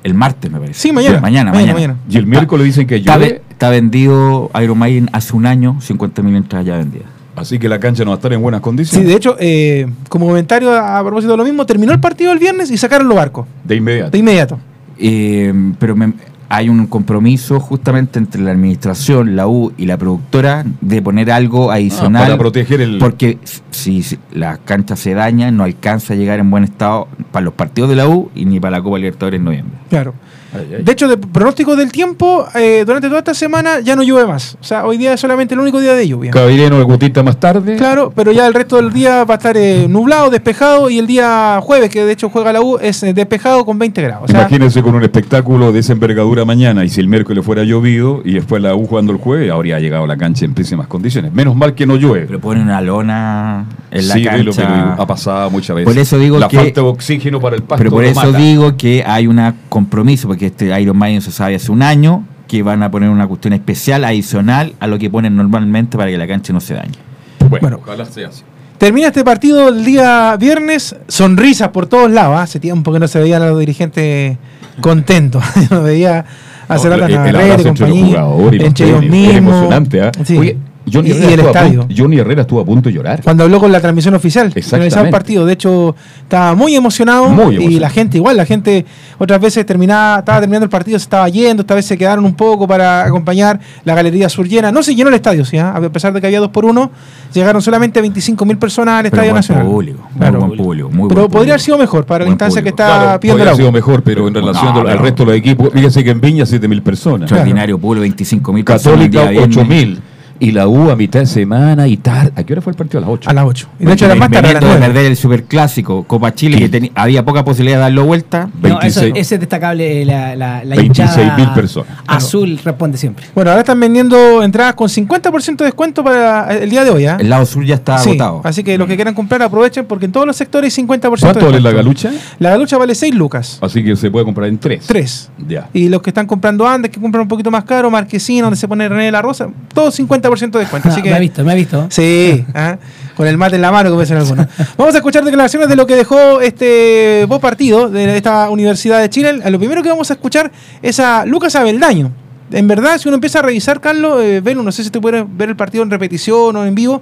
El martes, me parece. Sí, mañana. Mañana, Mañana, mañana. mañana. Y el miércoles dicen que ve- está vendido Iron Maiden hace un año, 50.000 entradas ya vendidas. Así que la cancha no va a estar en buenas Sí, condiciones. de hecho, eh, como comentario a, a propósito de lo mismo, terminó el partido el viernes y sacaron los barcos, de inmediato. de inmediato. Eh, pero me- hay un compromiso justamente entre la administración, la U y la productora de poner algo adicional. Ah, para proteger el- Porque si, si la cancha se daña, no alcanza a llegar en buen estado para los partidos de la U y ni para la Copa Libertadores en noviembre. Claro. Ay, ay. De hecho, de pronóstico del tiempo, eh, durante toda esta semana ya no llueve más. O sea, hoy día es solamente el único día de lluvia. Cabireno de gotita más tarde. Claro, pero ya el resto del día va a estar eh, nublado, despejado y el día jueves, que de hecho juega la U, es eh, despejado con 20 grados. O sea, Imagínense con un espectáculo de esa envergadura mañana y si el miércoles fuera llovido y después la U jugando el jueves, habría llegado a la cancha en pésimas condiciones. Menos mal que no llueve. Pero ponen una lona en la sí, cancha. Velo, pero ha pasado muchas veces. Por eso digo la que- falta de oxígeno para el pasto. Pero por lo eso mata. digo que hay un compromiso, porque este Iron Maiden se sabe hace un año que van a poner una cuestión especial, adicional a lo que ponen normalmente para que la cancha no se dañe. Bueno, Bueno. ojalá sea así. termina este partido el día viernes, sonrisas por todos lados. ¿ah? Hace tiempo que no se veían a los dirigentes contentos. [LAUGHS] no veía a No, Navarrete, abrazo entre los compañía, jugadores entre ellos mismos. emocionante, ¿ah? Sí. Oye, Johnny Y- Herrera y el estuvo a estadio. punto- Johnny Herrera estuvo a punto de llorar. Cuando habló con la transmisión oficial, Exactamente. finalizaba el partido. De hecho, estaba muy emocionado, Muy y emocionado. la gente igual, la gente otras veces terminaba, estaba terminando el partido, se estaba yendo, esta vez se quedaron un poco para acompañar la galería sur llena. No se llenó el estadio, ¿sí? ah? a pesar de que había dos por uno, llegaron solamente 25 mil personas al Pero Estadio buen Nacional. público, muy Claro. buen público, muy Pero buen podría haber sido mejor para la Buen instancia que está Claro, pidiendo podría la haber sido mejor, pero en relación no, al- resto de los equipos, fíjense que en Viña 7.000 personas. Extraordinario público, 25 mil Católica 8.000. Y la U a mitad de semana y tarde. ¿A qué hora fue el partido? A las 8. A las 8. Y de hecho era más tarde, a las Veniendo de 9. perder el Superclásico, Copa Chile, que había poca posibilidad de darlo vuelta. No, eso, 26 ese es destacable, la, la, la 26.000 hinchada personas. azul responde siempre. Bueno, ahora están vendiendo entradas con 50% de descuento para el día de hoy. ¿ah? El lado sur ya está Sí, agotado. Así que los que quieran comprar aprovechen porque en todos los sectores hay 50% de ¿Cuánto vale la galucha? La galucha vale 6 lucas. Así que se puede comprar en 3. 3. Ya. Y los que están comprando antes, que compran un poquito más caro, Marquesina, donde se pone René de la Rosa, todo 50% de descuento. Así que, [LAUGHS] me ha visto, me ha visto. Sí, ¿ah? con el mate en la mano, como dicen algunos. [LAUGHS] Vamos a escuchar declaraciones de lo que dejó este vos partido de esta Universidad de Chile. Lo primero que vamos a escuchar es a Lucas Abeldaño. En verdad, si uno empieza a revisar, Carlos, eh, no sé si te puedes ver el partido en repetición o en vivo.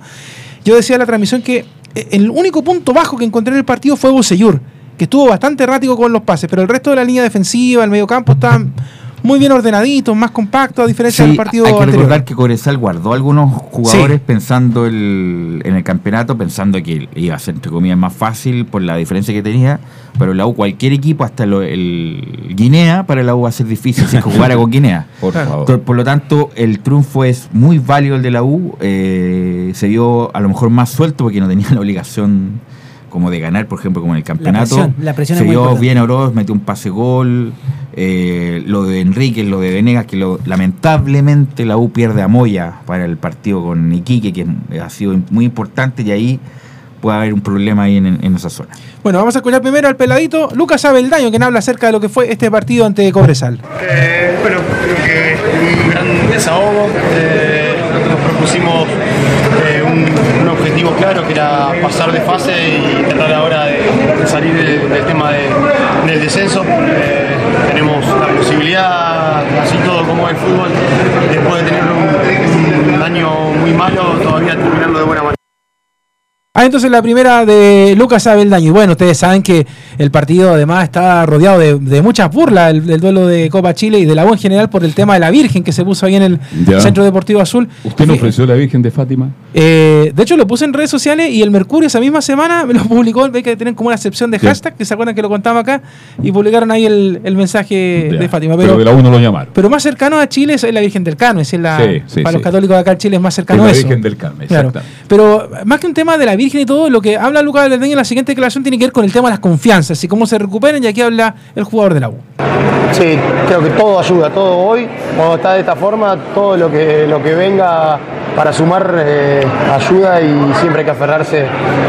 Yo decía en la transmisión que eh, el único punto bajo que encontré en el partido fue Bocellur, que estuvo bastante errático con los pases, pero el resto de la línea defensiva, el mediocampo, estaban muy bien ordenaditos, más compactos, a diferencia Sí, del partido hay que anterior. recordar que Cobresal guardó algunos jugadores pensando el- en el campeonato, pensando que iba a ser entre comillas más fácil por la diferencia que tenía, pero la U, cualquier equipo, hasta lo- el Guinea, para la U va a ser difícil si jugara con Guinea. [LAUGHS] Por favor. Por, por lo tanto, el triunfo es muy válido el de la U, eh, se vio a lo mejor más suelto porque no tenía la obligación como de ganar, por ejemplo, como en el campeonato. presión, la presión se es muy vio importante. bien Oroz, metió un pase gol. eh, lo de Enrique, lo de Venegas, que lo- lamentablemente la U pierde a Moya para el partido con Iquique, que ha sido muy importante y ahí puede haber un problema ahí en, en esa zona. Bueno, vamos a escuchar primero al peladito Lucas Abeldaño, quien habla acerca de lo que fue este partido ante Cobresal. Eh, bueno, creo que un gran desahogo. Eh, nosotros propusimos eh, claro que era pasar de fase y tratar ahora de, salir del, del tema de- del descenso. Eh, tenemos la posibilidad, así todo como el fútbol, después de tener un, un año muy malo, todavía terminarlo de buena manera. Ah, entonces la primera de Lucas Abeldaño. Y bueno, ustedes saben que el partido además está rodeado de, de muchas burlas, el, el duelo de Copa Chile y de la U en general por el tema de la Virgen que se puso ahí en el Ya. Centro Deportivo Azul. ¿Usted no ofreció la Virgen de Fátima? Eh, de hecho, lo puse en redes sociales y el Mercurio esa misma semana me [LAUGHS] lo publicó. Ve que tienen como una sección de hashtag, que se acuerdan que lo contaba acá, y publicaron ahí el, el mensaje Ya. de Fátima. Pero, Pero, de la U no lo llamaron. pero más cercano a Chile es la Virgen del Carmen, es la, Sí, sí, para sí. los católicos de acá en Chile es más cercano Es a la eso. Virgen del Carmen, Claro. exactamente. Pero más que un tema de la Virgen y todo, lo que habla Lucas Abeldaño en la siguiente declaración tiene que ver con el tema de las confianzas y cómo se recuperen, y aquí habla el jugador de la U. Sí, creo que todo ayuda, todo hoy, cuando está de esta forma, todo lo que, lo que venga para sumar eh, ayuda y siempre hay que aferrarse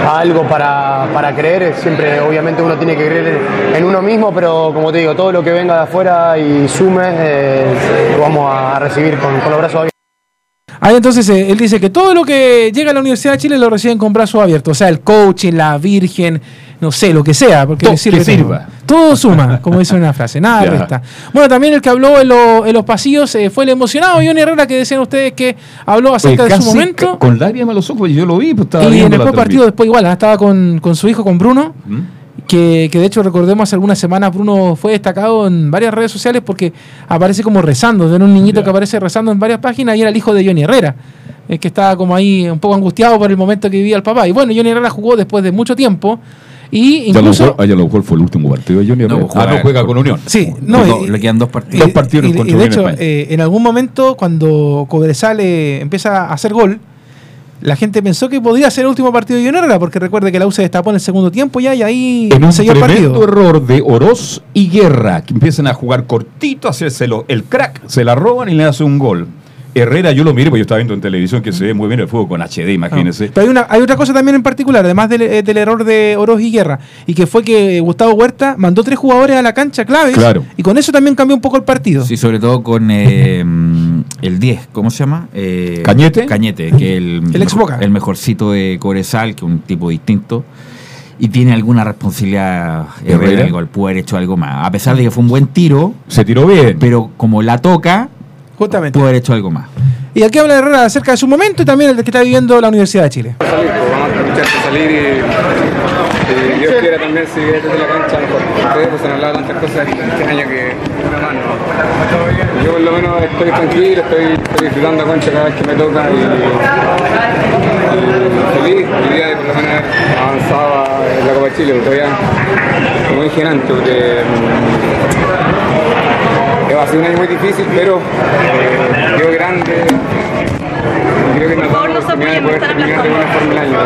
a algo para, para creer. Siempre, obviamente, uno tiene que creer en uno mismo, pero como te digo, todo lo que venga de afuera y sume, eh, lo vamos a recibir con, con los brazos abiertos. Ahí entonces eh, él dice que todo lo que llega a la Universidad de Chile lo reciben con brazos abiertos. O sea, el coaching, la virgen, no sé, lo que sea, porque Todo sirve que sirva. Todo suma, como dice una frase, nada [LAUGHS] Ya. resta. Bueno, también el que habló en, lo- en los pasillos eh, fue el emocionado Johnny Herrera, que decían ustedes que habló acerca de su momento. Con lágrimas a los ojos, yo lo vi, pues estaba Y en el partido después igual, ah, estaba con, con su hijo, con Bruno, ¿Mm? Que, que de hecho recordemos hace algunas semanas Bruno fue destacado en varias redes sociales porque aparece como rezando, ven un niñito que aparece rezando en varias páginas y era el hijo de Johnny Herrera, eh, que estaba como ahí un poco angustiado por el momento que vivía el papá. Y bueno, Johnny Herrera jugó después de mucho tiempo y Ya a lo incluso... mejor- ah, ya lo mejor fue el último partido de Johnny Herrera. juega- ah, no juega con Unión. Sí, no, No, y- le quedan dos partidos. Dos partidos y, contra y de Unión hecho, España. eh, en algún momento cuando Cobresal eh, empieza a hacer gol, la gente pensó que podría ser el último partido de Herrera, porque recuerde que la U se destapó en el segundo tiempo ya y ahí En un selló el partido. error de Oroz y Guerra, que empiezan a jugar cortito, a hacérselo el crack, se la roban y le hace un gol. Herrera, yo lo miré porque yo estaba viendo en televisión que se ve muy bien el fútbol con HD, imagínense. Pero hay, una, hay otra cosa también en particular, además del, eh, del error de Oroz y Guerra, y que fue que Gustavo Huerta mandó tres jugadores a la cancha claves, Claro. y con eso también cambió un poco el partido. Sí, sobre todo con eh, mm, el 10, ¿cómo se llama? Eh, ¿Cañete? Cañete, que es el, El ex Boca. el mejorcito de Cobresal, que es un tipo distinto. Y tiene alguna responsabilidad Herrera Herrera. el gol, puede haber hecho algo más. A pesar de que fue un buen tiro, Se tiró bien. pero como la toca, Justamente. puede haber hecho algo más. Y aquí habla Herrera acerca de su momento y también el que está viviendo la Universidad de Chile. salir, pues, vamos a escucharte salir y, y Dios quiera también seguir desde la cancha mejor. Ustedes pues han hablado tantas cosas este año que no más no. Yo por lo menos estoy tranquilo, estoy, estoy disfrutando a concha cada vez que me toca y, y feliz el día de por lo menos avanzado en la Copa de Chile, porque todavía, como dije antes, porque va a ser un año muy difícil, pero Dios grande, creo que nos la oportunidad de poder terminar de buena forma el año.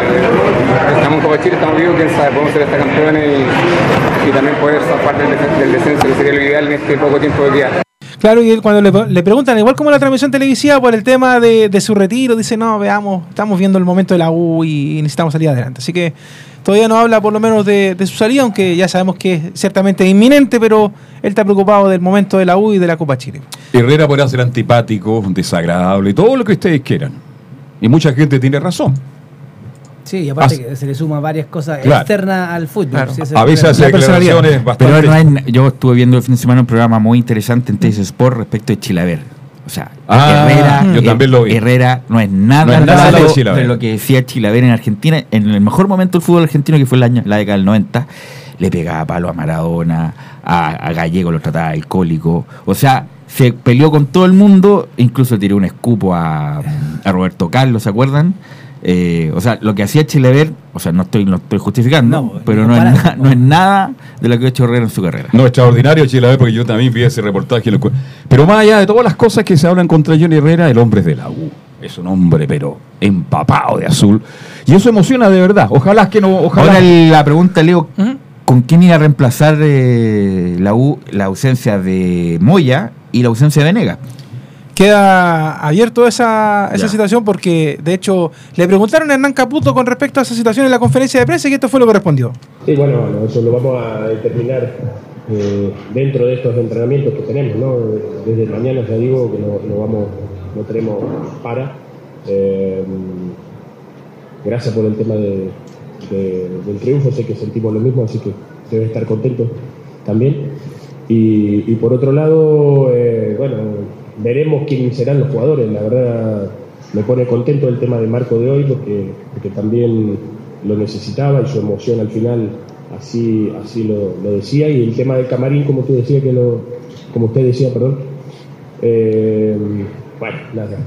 Estamos Copa Chile, estamos vivos, quién sabe, podemos ser hasta campeones y, y también poder zafar del, del descenso, que sería lo ideal en este poco tiempo que queda. Claro, y él cuando le, preguntan, igual como la transmisión televisiva, por el tema de, de su retiro, dice, no, veamos, estamos viendo el momento de la U y necesitamos salir adelante. Así que todavía no habla por lo menos de, de su salida, aunque ya sabemos que es ciertamente inminente, pero él está preocupado del momento de la U y de la Copa Chile. Herrera podrá ser antipático, desagradable, todo lo que ustedes quieran. Y mucha gente tiene razón. Sí, y aparte As- que se le suma varias cosas Claro. externas al fútbol. Sí, ese A veces hace declaraciones bastante... Pero no es- yo estuve viendo el fin de semana un programa muy interesante en TS Sport respecto de Chilaver. O sea, Ah, Herrera, yo eh, también lo vi. Herrera no es nada, No es nada de lo que decía Chilaver en Argentina. En el mejor momento del fútbol argentino, que fue el año, la década del 90, le pegaba palo a Maradona, a, a Gallego lo trataba de alcohólico. O sea, se peleó con todo el mundo, incluso tiró un escupo a, a Roberto Carlos, ¿se acuerdan? Eh, o sea, lo que hacía Chilaver, o sea, no estoy, no estoy justificando, pero no es, na- no es nada de lo que ha hecho Herrera en su carrera. No, extraordinario Chilaver, porque yo también vi ese reportaje. Pero más allá de todas las cosas que se hablan contra Johnny Herrera, el hombre es de la U. Es un hombre, pero empapado de azul. Y eso emociona de verdad. Ojalá que no. Ojalá. Ahora la pregunta, Leo, ¿con quién iba a reemplazar eh, la U la ausencia de Moya y la ausencia de Venegas? Queda abierto esa, esa situación porque, de hecho, le preguntaron a Hernán Caputo con respecto a esa situación en la conferencia de prensa y esto fue lo que respondió. Sí, bueno, bueno, eso lo vamos a determinar eh, dentro de estos entrenamientos que tenemos, ¿no? Desde mañana ya digo que no, no vamos, no tenemos para. Eh, gracias por el tema de- de- del triunfo, sé que sentimos lo mismo, así que debe estar contento también. Y, y por otro lado, eh, bueno, veremos quiénes serán los jugadores. La verdad me pone contento el tema de Marco de hoy porque, porque también lo necesitaba y su emoción al final así, así lo, lo decía. Y el tema del camarín, como tú decías, que lo, como usted decía, perdón. Eh, bueno, nada,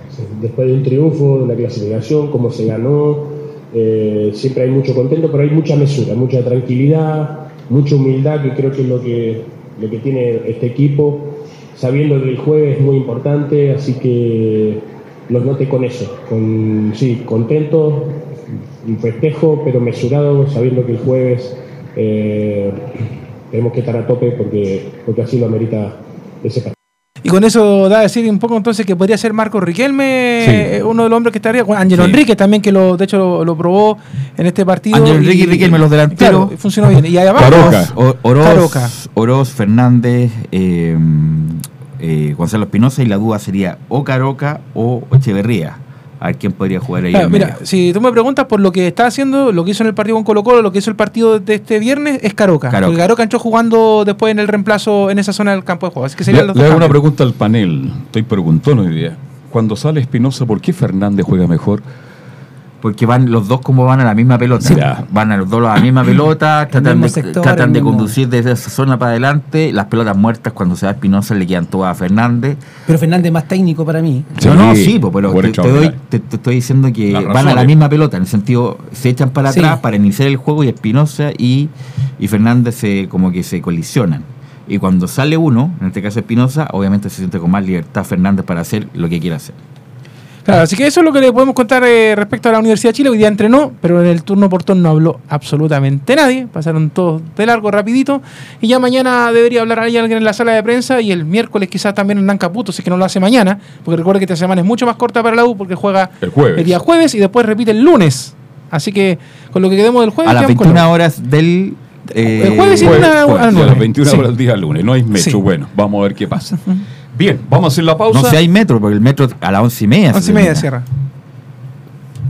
después de un triunfo, de la clasificación, cómo se ganó, eh, siempre hay mucho contento, pero hay mucha mesura, mucha tranquilidad, mucha humildad, que creo que es lo que, lo que tiene este equipo, sabiendo que el jueves es muy importante, así que los note con eso, con, sí, contento, un festejo, pero mesurado, sabiendo que el jueves eh, tenemos que estar a tope porque, porque así lo amerita ese partido. Y con eso da a decir un poco entonces que podría ser Marco Riquelme, Sí. eh, uno de los hombres que estaría, bueno, Ángelo Sí. Enrique también, que lo, de hecho lo, lo probó en este partido. Ángel Enrique y Riquelme, los delanteros. Claro, funcionó bien. Y además, O- Oroz, Caroca. Oroz, Fernández, eh, eh, Gonzalo Espinosa y la duda sería o Caroca o Echeverría. A ver quién podría jugar ahí. Claro, mira, medio. si tú me preguntas por lo que está haciendo, lo que hizo en el partido con Colo Colo, lo que hizo el partido de este viernes, es Caroca. Caroca. Porque Caroca entró jugando después en el reemplazo en esa zona del campo de juego. Así que Le, serían los le dos hago una pregunta al panel. Estoy preguntando hoy día. Cuando sale Espinosa, ¿por qué Fernández juega mejor? Porque van los dos como van a la misma pelota. Van a los dos a la misma pelota, tratan, de, sector, tratan el de mismo- conducir desde esa zona para adelante. Las pelotas muertas cuando se va Espinosa le quedan todas a Fernández. Pero Fernández es más técnico para mí. no, no, sí, pero te, te doy- te- te estoy diciendo que van a la misma pelota, en el sentido, se echan para Sí. atrás para iniciar el juego y Espinosa y, y Fernández se, como que se colisionan. Y cuando sale uno, en este caso Espinosa, obviamente se siente con más libertad Fernández para hacer lo que quiera hacer. Claro, así que eso es lo que le podemos contar eh, respecto a la Universidad de Chile. Hoy día entrenó, pero en el turno por turno no habló absolutamente nadie. Pasaron todos de largo, rapidito. Y ya mañana debería hablar ahí alguien en la sala de prensa y el miércoles quizás también Hernán Caputo, si es que no lo hace mañana. Porque recuerde que esta semana es mucho más corta para la U porque juega El jueves. día jueves y después repite el lunes. Así que con lo que quedemos del jueves... A las quedamos con 21 lo- horas del... eh, El jueves y Jueves, una- jueves, a las a nueve. las 21 Sí. horas del día lunes. No hay metro. Sí. Bueno, vamos a ver qué pasa. Bien, vamos a hacer la pausa. No sé, hay metro, porque el metro a las once y media. Once y media cierra.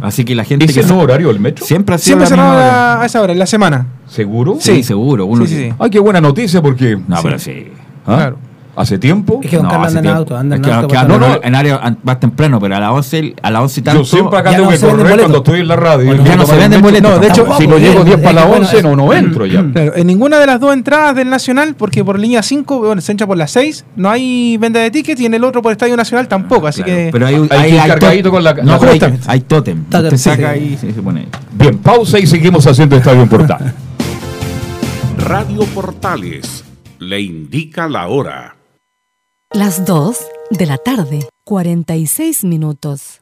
Así que la gente ¿Es que el nuevo horario del metro? siempre ha sido Siempre a esa hora, en la semana. ¿Seguro? Sí, seguro. Uno Sí, sí, que- sí. Ay, qué buena noticia porque... No, pero sí. ¿Ah? Claro. ¿Hace tiempo? Es que Don No, Carlos anda en tiempo. auto, anda en Es que- auto. que ando todo. en área más temprano, pero a las 11, a las 11 y tanto. Yo siempre acá tengo no que correr cuando estoy en la radio. Bueno, ya no se venden boletos No, de hecho, si no Bien, llego 10 es para las bueno, 11, no, no entro ya. [LAUGHS] Claro, en ninguna de las dos entradas del Nacional, porque por línea 5, bueno, se entra por las 6, no hay venta de tickets y en el otro por Estadio Nacional tampoco, así Claro, que... pero hay, Hay ir hay cargadito con la- No, hay, hay tótem. Usted saca ahí y se pone. Bien, pausa y seguimos haciendo Estadio Portal. [LAUGHS] Radio Portales le indica la hora. Las 2 de la tarde, 46 minutos.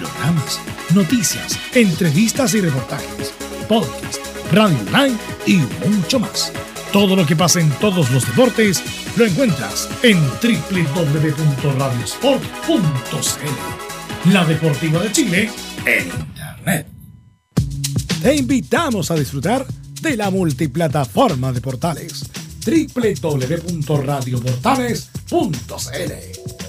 Programas, noticias, entrevistas y reportajes, podcast, radio online y mucho más. Todo lo que pasa en todos los deportes lo encuentras en www.radiosport.cl. La Deportiva de Chile en Internet. Te invitamos a disfrutar de la multiplataforma de portales www.radioportales.cl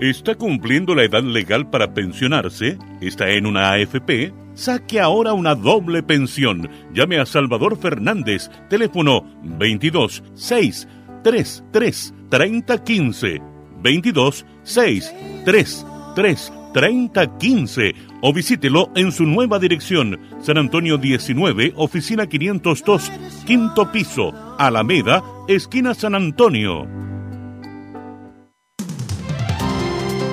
¿Está cumpliendo la edad legal para pensionarse? ¿Está en una AFP? Saque ahora una doble pensión. Llame a Salvador Fernández, teléfono 22 6 3 3 30 15 22 6 3 3 30 15 o visítelo en su nueva dirección, San Antonio 19, oficina 502, quinto piso, Alameda, esquina San Antonio.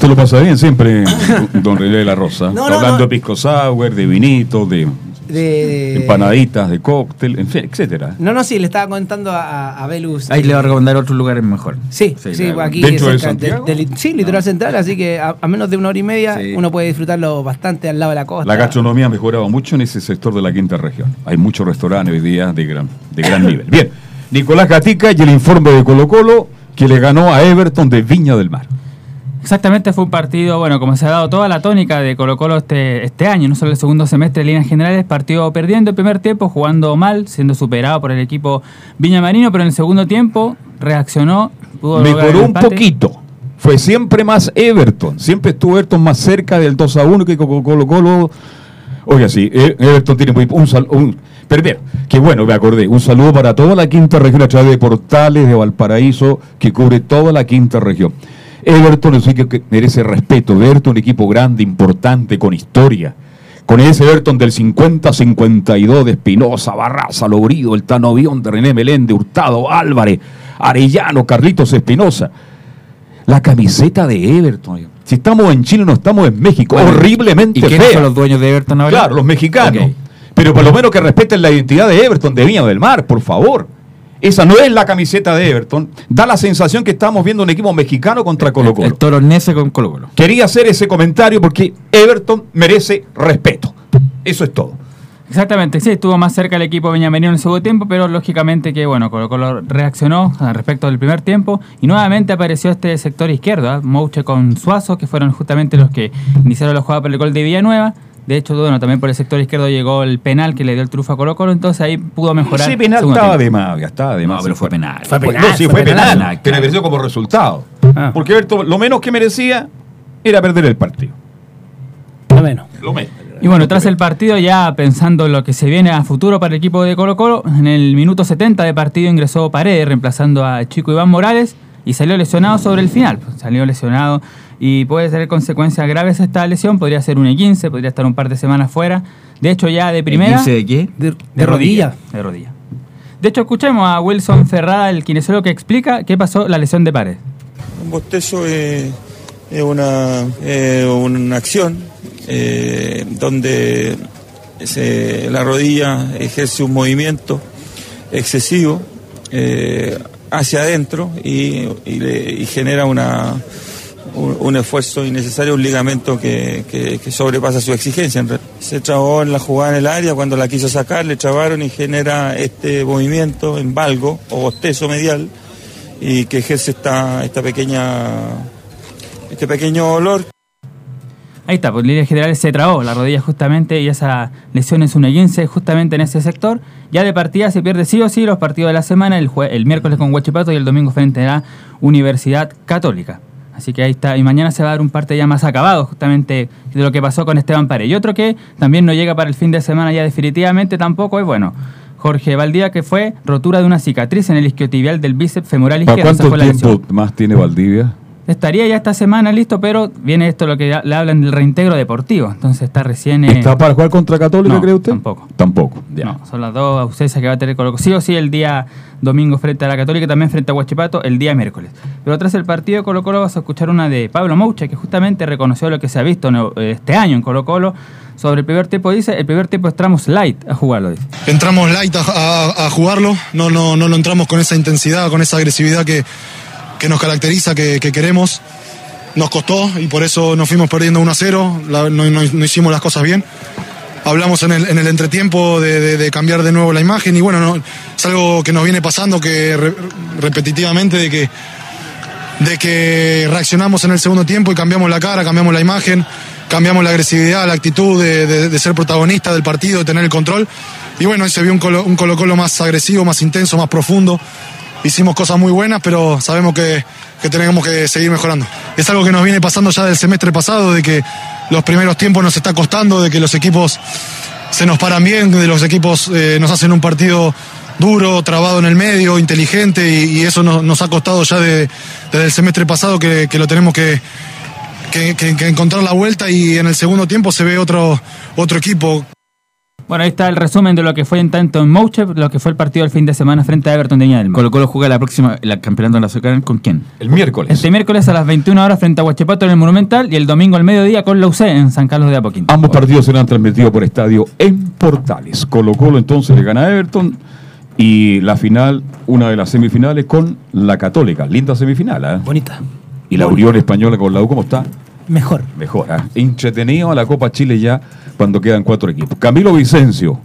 Usted lo pasa bien siempre, don René de la Rosa. No, Está no, hablando no. de pisco sour, de vinito, de De- empanaditas, de cóctel, en fin, etcétera. No, no, sí, le estaba contando a, a- Velus. Ahí le va a recomendar otros lugares mejor. Sí, sí, aquí ¿Dentro de Santiago? sí, litoral central, así que a, a menos de una hora y media Sí. uno puede disfrutarlo bastante al lado de la costa. La gastronomía ha mejorado mucho en ese sector de la quinta región. Hay muchos restaurantes hoy día de gran, de gran nivel. Bien, Nicolás Gatica y el informe de Colo Colo que le ganó a Everton de Viña del Mar. Exactamente, fue un partido, bueno, como se ha dado toda la tónica de Colo Colo este, este año, no solo el segundo semestre en líneas generales, partido perdiendo el primer tiempo, jugando mal, siendo superado por el equipo Viñamarino, pero en el segundo tiempo reaccionó, pudo Mejoró un poquito. Fue siempre más Everton. Siempre estuvo Everton más cerca del 2 a 1 que Colo Colo. Colo. Oiga, sí, E- Everton tiene muy- un sal- un que bueno, me acordé. Un saludo para toda la quinta región a través de Portales de Valparaíso, que cubre toda la quinta región. Everton es un equipo que merece respeto. Everton, un equipo grande, importante, con historia. Con ese Everton del 50-52 de Espinosa, Barraza, Logrido, el Tanovión de René Meléndez, Hurtado, Álvarez, Arellano, Carlitos Espinosa. La camiseta de Everton. Si estamos en Chile, no estamos en México. Bueno, Horriblemente ¿Y quiénes fea. son los dueños de Everton ahora? Claro, los mexicanos. Pero por lo menos que respeten la identidad de Everton de Viña del Mar, por favor. Esa no es la camiseta de Everton. Da la sensación que estamos viendo un equipo mexicano contra Colo Colo. El toronese con Colo Colo. Quería hacer ese comentario porque Everton merece respeto. Eso es todo. Exactamente, sí, estuvo más cerca el equipo Viñamarino en el segundo tiempo, pero lógicamente que bueno, Colo Colo reaccionó al respecto del primer tiempo y nuevamente apareció este sector izquierdo, ¿ah? Mouche con Suazo, que fueron justamente los que iniciaron la jugada por el gol de Villanueva. De hecho, bueno, también por el sector izquierdo llegó el penal que le dio el trufo a Colo Colo, entonces ahí pudo mejorar. Ese penal estaba tiempo. de más, ya estaba de más. No, pero fue penal. Fue penal, penal, sí, fue fue penal, penal, que le mereció como resultado. Porque Everton lo menos que merecía era perder el partido. Lo menos. Lo menos. Y bueno, tras el partido, ya pensando en lo que se viene a futuro para el equipo de Colo Colo, en el minuto 70 de partido ingresó Paredes reemplazando a Chico Iván Morales y salió lesionado sobre el final. Salió lesionado y puede tener consecuencias graves esta lesión, podría ser un E15, podría estar un par de semanas fuera. De hecho, ya de primera... ¿E15 de qué? De, rodilla. De rodilla. De hecho, escuchemos a Wilson Ferrada, el kinesiólogo, que explica qué pasó la lesión de Paredes. Un bostezo es, es una, es una acción eh, donde se- la rodilla ejerce un movimiento excesivo eh, hacia adentro y, y le- y genera una, un, esfuerzo innecesario, un ligamento que, sobrepasa su exigencia. Se trabó en la jugada en el área, cuando la quiso sacar le trabaron y genera este movimiento en valgo o bostezo medial y que ejerce esta, esta pequeña, este pequeño dolor Ahí está, por líneas generales se trabó la rodilla justamente y esa lesión es un E15 justamente en ese sector. Ya de partida se pierde sí o sí los partidos de la semana, el, jue- el miércoles con Huachipato y el domingo frente a la Universidad Católica. Así que ahí está, y mañana se va a dar un parte ya más acabado justamente de lo que pasó con Esteban Pare. Y otro que también no llega para el fin de semana ya definitivamente tampoco es bueno. Jorge Valdía, que fue rotura de una cicatriz en el isquiotibial del bíceps femoral ¿Para izquierdo. cuánto tiempo más tiene Valdivia? Estaría ya esta semana listo, pero viene esto lo que le hablan del reintegro deportivo. Entonces está recién. eh, ¿Está para jugar contra Católica, no, cree usted? Tampoco. Tampoco. No, son las dos ausencias que va a tener Colo Colo. Sí o sí el día domingo frente a la Católica y también frente a Huachipato el día miércoles. Pero tras el partido de Colo Colo vas a escuchar una de Pablo Moucha que justamente reconoció lo que se ha visto este año en Colo Colo sobre el primer tiempo. Dice, el primer tiempo entramos light a jugarlo. Dice. entramos light a, a- a jugarlo, no, no, no lo entramos con esa intensidad, con esa agresividad que, que nos caracteriza, que, que queremos. Nos costó y por eso nos fuimos perdiendo 1 a 0, la- no, hicimos las cosas bien. Hablamos en el, en el entretiempo de, cambiar de nuevo la imagen y bueno, no, es algo que nos viene pasando que re- repetitivamente de que, de que reaccionamos en el segundo tiempo y cambiamos la cara, cambiamos la imagen, cambiamos la agresividad, la actitud de, ser protagonista del partido, de tener el control. Y bueno, ahí se vio un Colo Colo más agresivo, más intenso, más profundo. Hicimos cosas muy buenas, pero sabemos que, que tenemos que seguir mejorando. Es algo que nos viene pasando ya del semestre pasado, de que los primeros tiempos nos está costando, de que los equipos se nos paran bien, de los equipos eh, nos hacen un partido duro, trabado en el medio, inteligente, y, eso nos, ha costado ya de- desde el semestre pasado que, que lo tenemos que- que encontrar la vuelta y en el segundo tiempo se ve otro, otro equipo Bueno, ahí está el resumen de lo que fue en tanto en Mouche, lo que fue el partido del fin de semana frente a Everton de Mar. Colo Colo juega la próxima, el campeonato nacional con quién? El miércoles. Este miércoles a las 21 horas frente a Huachipato en el Monumental y el domingo al mediodía con la UC en San Carlos de Apoquín. Ambos partidos serán transmitidos por estadio en Portales. Colo Colo entonces le gana a Everton y la final, una de las semifinales con la Católica. Linda semifinal, ¿eh? Bonita. Y la Unión Española con la U, ¿cómo está? Mejor. Mejor, ¿eh? Entretenido a la Copa Chile ya cuando quedan cuatro equipos. Camilo Vicencio.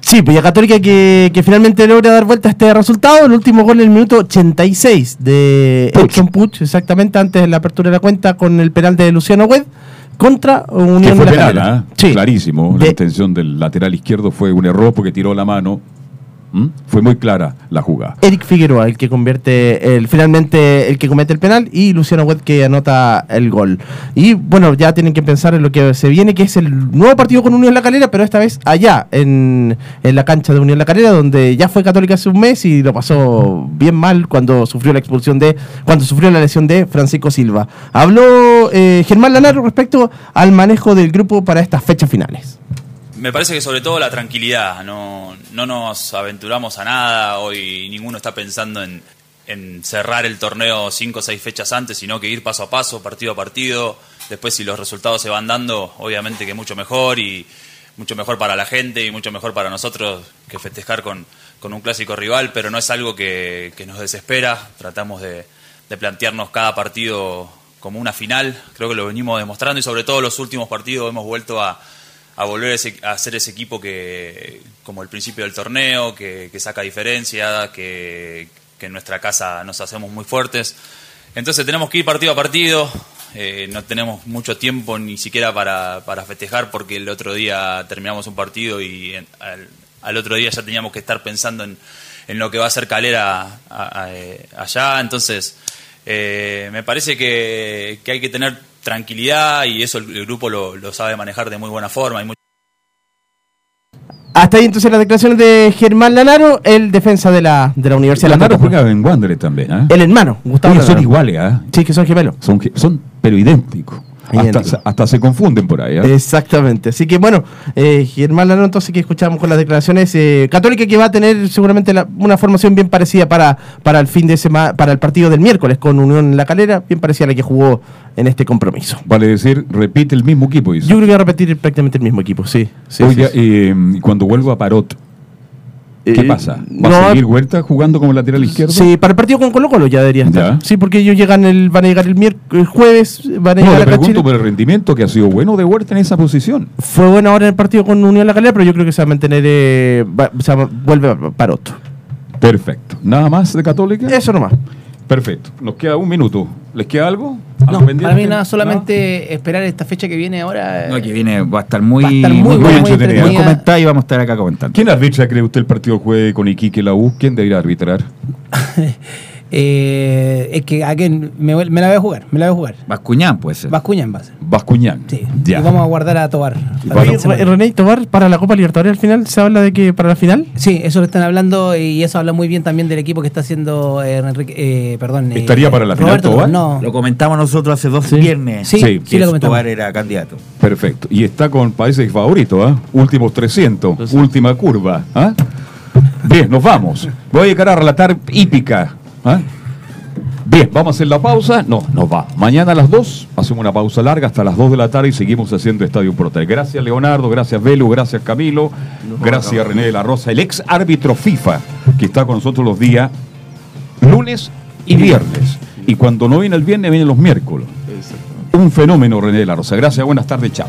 Sí, pues y a Católica que, que finalmente logra dar vuelta a este resultado. El último gol en el minuto 86 de Edson Puch, exactamente antes de la apertura de la cuenta con el penal de Luciano Wed contra Unión Que fue de la penal. ¿ah? Clarísimo. La intención del lateral izquierdo fue un error porque tiró la mano. ¿Mm? Fue muy clara la jugada. Eric Figueroa, el que convierte, el, finalmente el que comete el penal, y Luciano Wed que anota el gol. Y bueno, ya tienen que pensar en lo que se viene, que es el nuevo partido con Unión La Calera, pero esta vez allá, en, en la cancha de Unión La Calera, donde ya fue Católica hace un mes y lo pasó bien mal cuando sufrió la expulsión de, cuando sufrió la lesión de Francisco Silva. Habló eh, Germán Lanaro respecto al manejo del grupo para estas fechas finales. Me parece que sobre todo la tranquilidad, no, no nos aventuramos a nada, hoy ninguno está pensando en, en cerrar el torneo cinco o seis fechas antes, sino que ir paso a paso, partido a partido, después si los resultados se van dando, obviamente que mucho mejor y mucho mejor para la gente y mucho mejor para nosotros que festejar con, con un clásico rival, pero no es algo que, que nos desespera, tratamos de, de plantearnos cada partido como una final, creo que lo venimos demostrando y sobre todo los últimos partidos hemos vuelto a a volver a, ese- a ser ese equipo que, como el principio del torneo, que, saca diferencia, que, que en nuestra casa nos hacemos muy fuertes. Entonces tenemos que ir partido a partido, eh, no tenemos mucho tiempo ni siquiera para, para festejar porque el otro día terminamos un partido y al, otro día ya teníamos que estar pensando en, en lo que va a ser Calera eh, allá. Entonces eh, me parece que, que hay que tener tranquilidad y eso el, el grupo lo, lo sabe manejar de muy buena forma. Hay mucho- Hasta ahí entonces las declaraciones de Germán Lanaro, el defensa de la, de la Universidad de La Lanaro juega en Wanderers también, ¿ah? El hermano, Gustavo Oye, son Lanaro. iguales, ¿ah? Sí, que son gemelos. Son, son pero idénticos. Hasta, hasta se confunden por ahí, ¿ah? Exactamente. Así que bueno, eh, Germán Lanaro, entonces que escuchamos con las declaraciones, eh, Católica que va a tener seguramente la- una formación bien parecida para, para el fin de semana, para el partido del miércoles con Unión en la Calera, bien parecida a la que jugó en este compromiso. Vale decir, repite el mismo equipo. dice. Yo creo que va a repetir prácticamente el mismo equipo, sí. sí, Oiga, sí, sí. eh, y cuando vuelva a Parot, ¿qué Eh, pasa? ¿Va no, a seguir Huerta jugando como lateral izquierdo? Sí, para el partido con Colo Colo ya debería estar. Sí, porque ellos llegan el, van a llegar el miércoles, jueves, van a No, llegar le a pregunto por el rendimiento que ha sido bueno de Huerta en esa posición. Fue bueno ahora en el partido con Unión La Calera, pero yo creo que se va a mantener, eh, va- se va- vuelve a Parot. Perfecto. ¿Nada más de Católica? Eso nomás. Perfecto. Nos queda un minuto. ¿Les queda algo? No, ¿Algo pendiente? para mí nada, solamente esperar esta fecha que viene ahora. No, que viene, va a estar muy, Va a estar muy muy, entretenida. comentada y vamos a estar acá comentando. ¿Quién arbitra, cree usted, el partido juegue con Iquique y la U? ¿Quién debería arbitrar? [LAUGHS] Eh, es que a quién me, me la voy a jugar, me la voy a jugar. Bascuñán puede ser. Bascuñán va a ser. Bascuñán. Sí. Ya. Y vamos a guardar a Tobar. Oye, René Tobar, para la Copa Libertadores al final, ¿se habla de que para la final? Sí, eso lo están hablando y eso habla muy bien también del equipo que está haciendo eh, Enrique, eh, perdón. eh, ¿Estaría para la final, Tobar? No, Lo comentamos nosotros hace dos viernes. Sí, sí, que lo comentamos. Escobar era candidato. Perfecto. Y está con, parece que favorito, ¿ah? Últimos 300, última curva, ¿ah? Bien, nos vamos. Voy a llegar a relatar hípica, ¿ah? Bien, vamos a hacer la pausa. No, nos va. Mañana a las 2 hacemos una pausa larga hasta las 2 de la tarde y seguimos haciendo Estadio Portal. Gracias Leonardo, gracias Velu, gracias Camilo, gracias René de la Rosa, el ex árbitro FIFA que está con nosotros los días lunes y viernes. Y cuando no viene el viernes, viene los miércoles. Un fenómeno René de la Rosa. Gracias, buenas tardes, chao.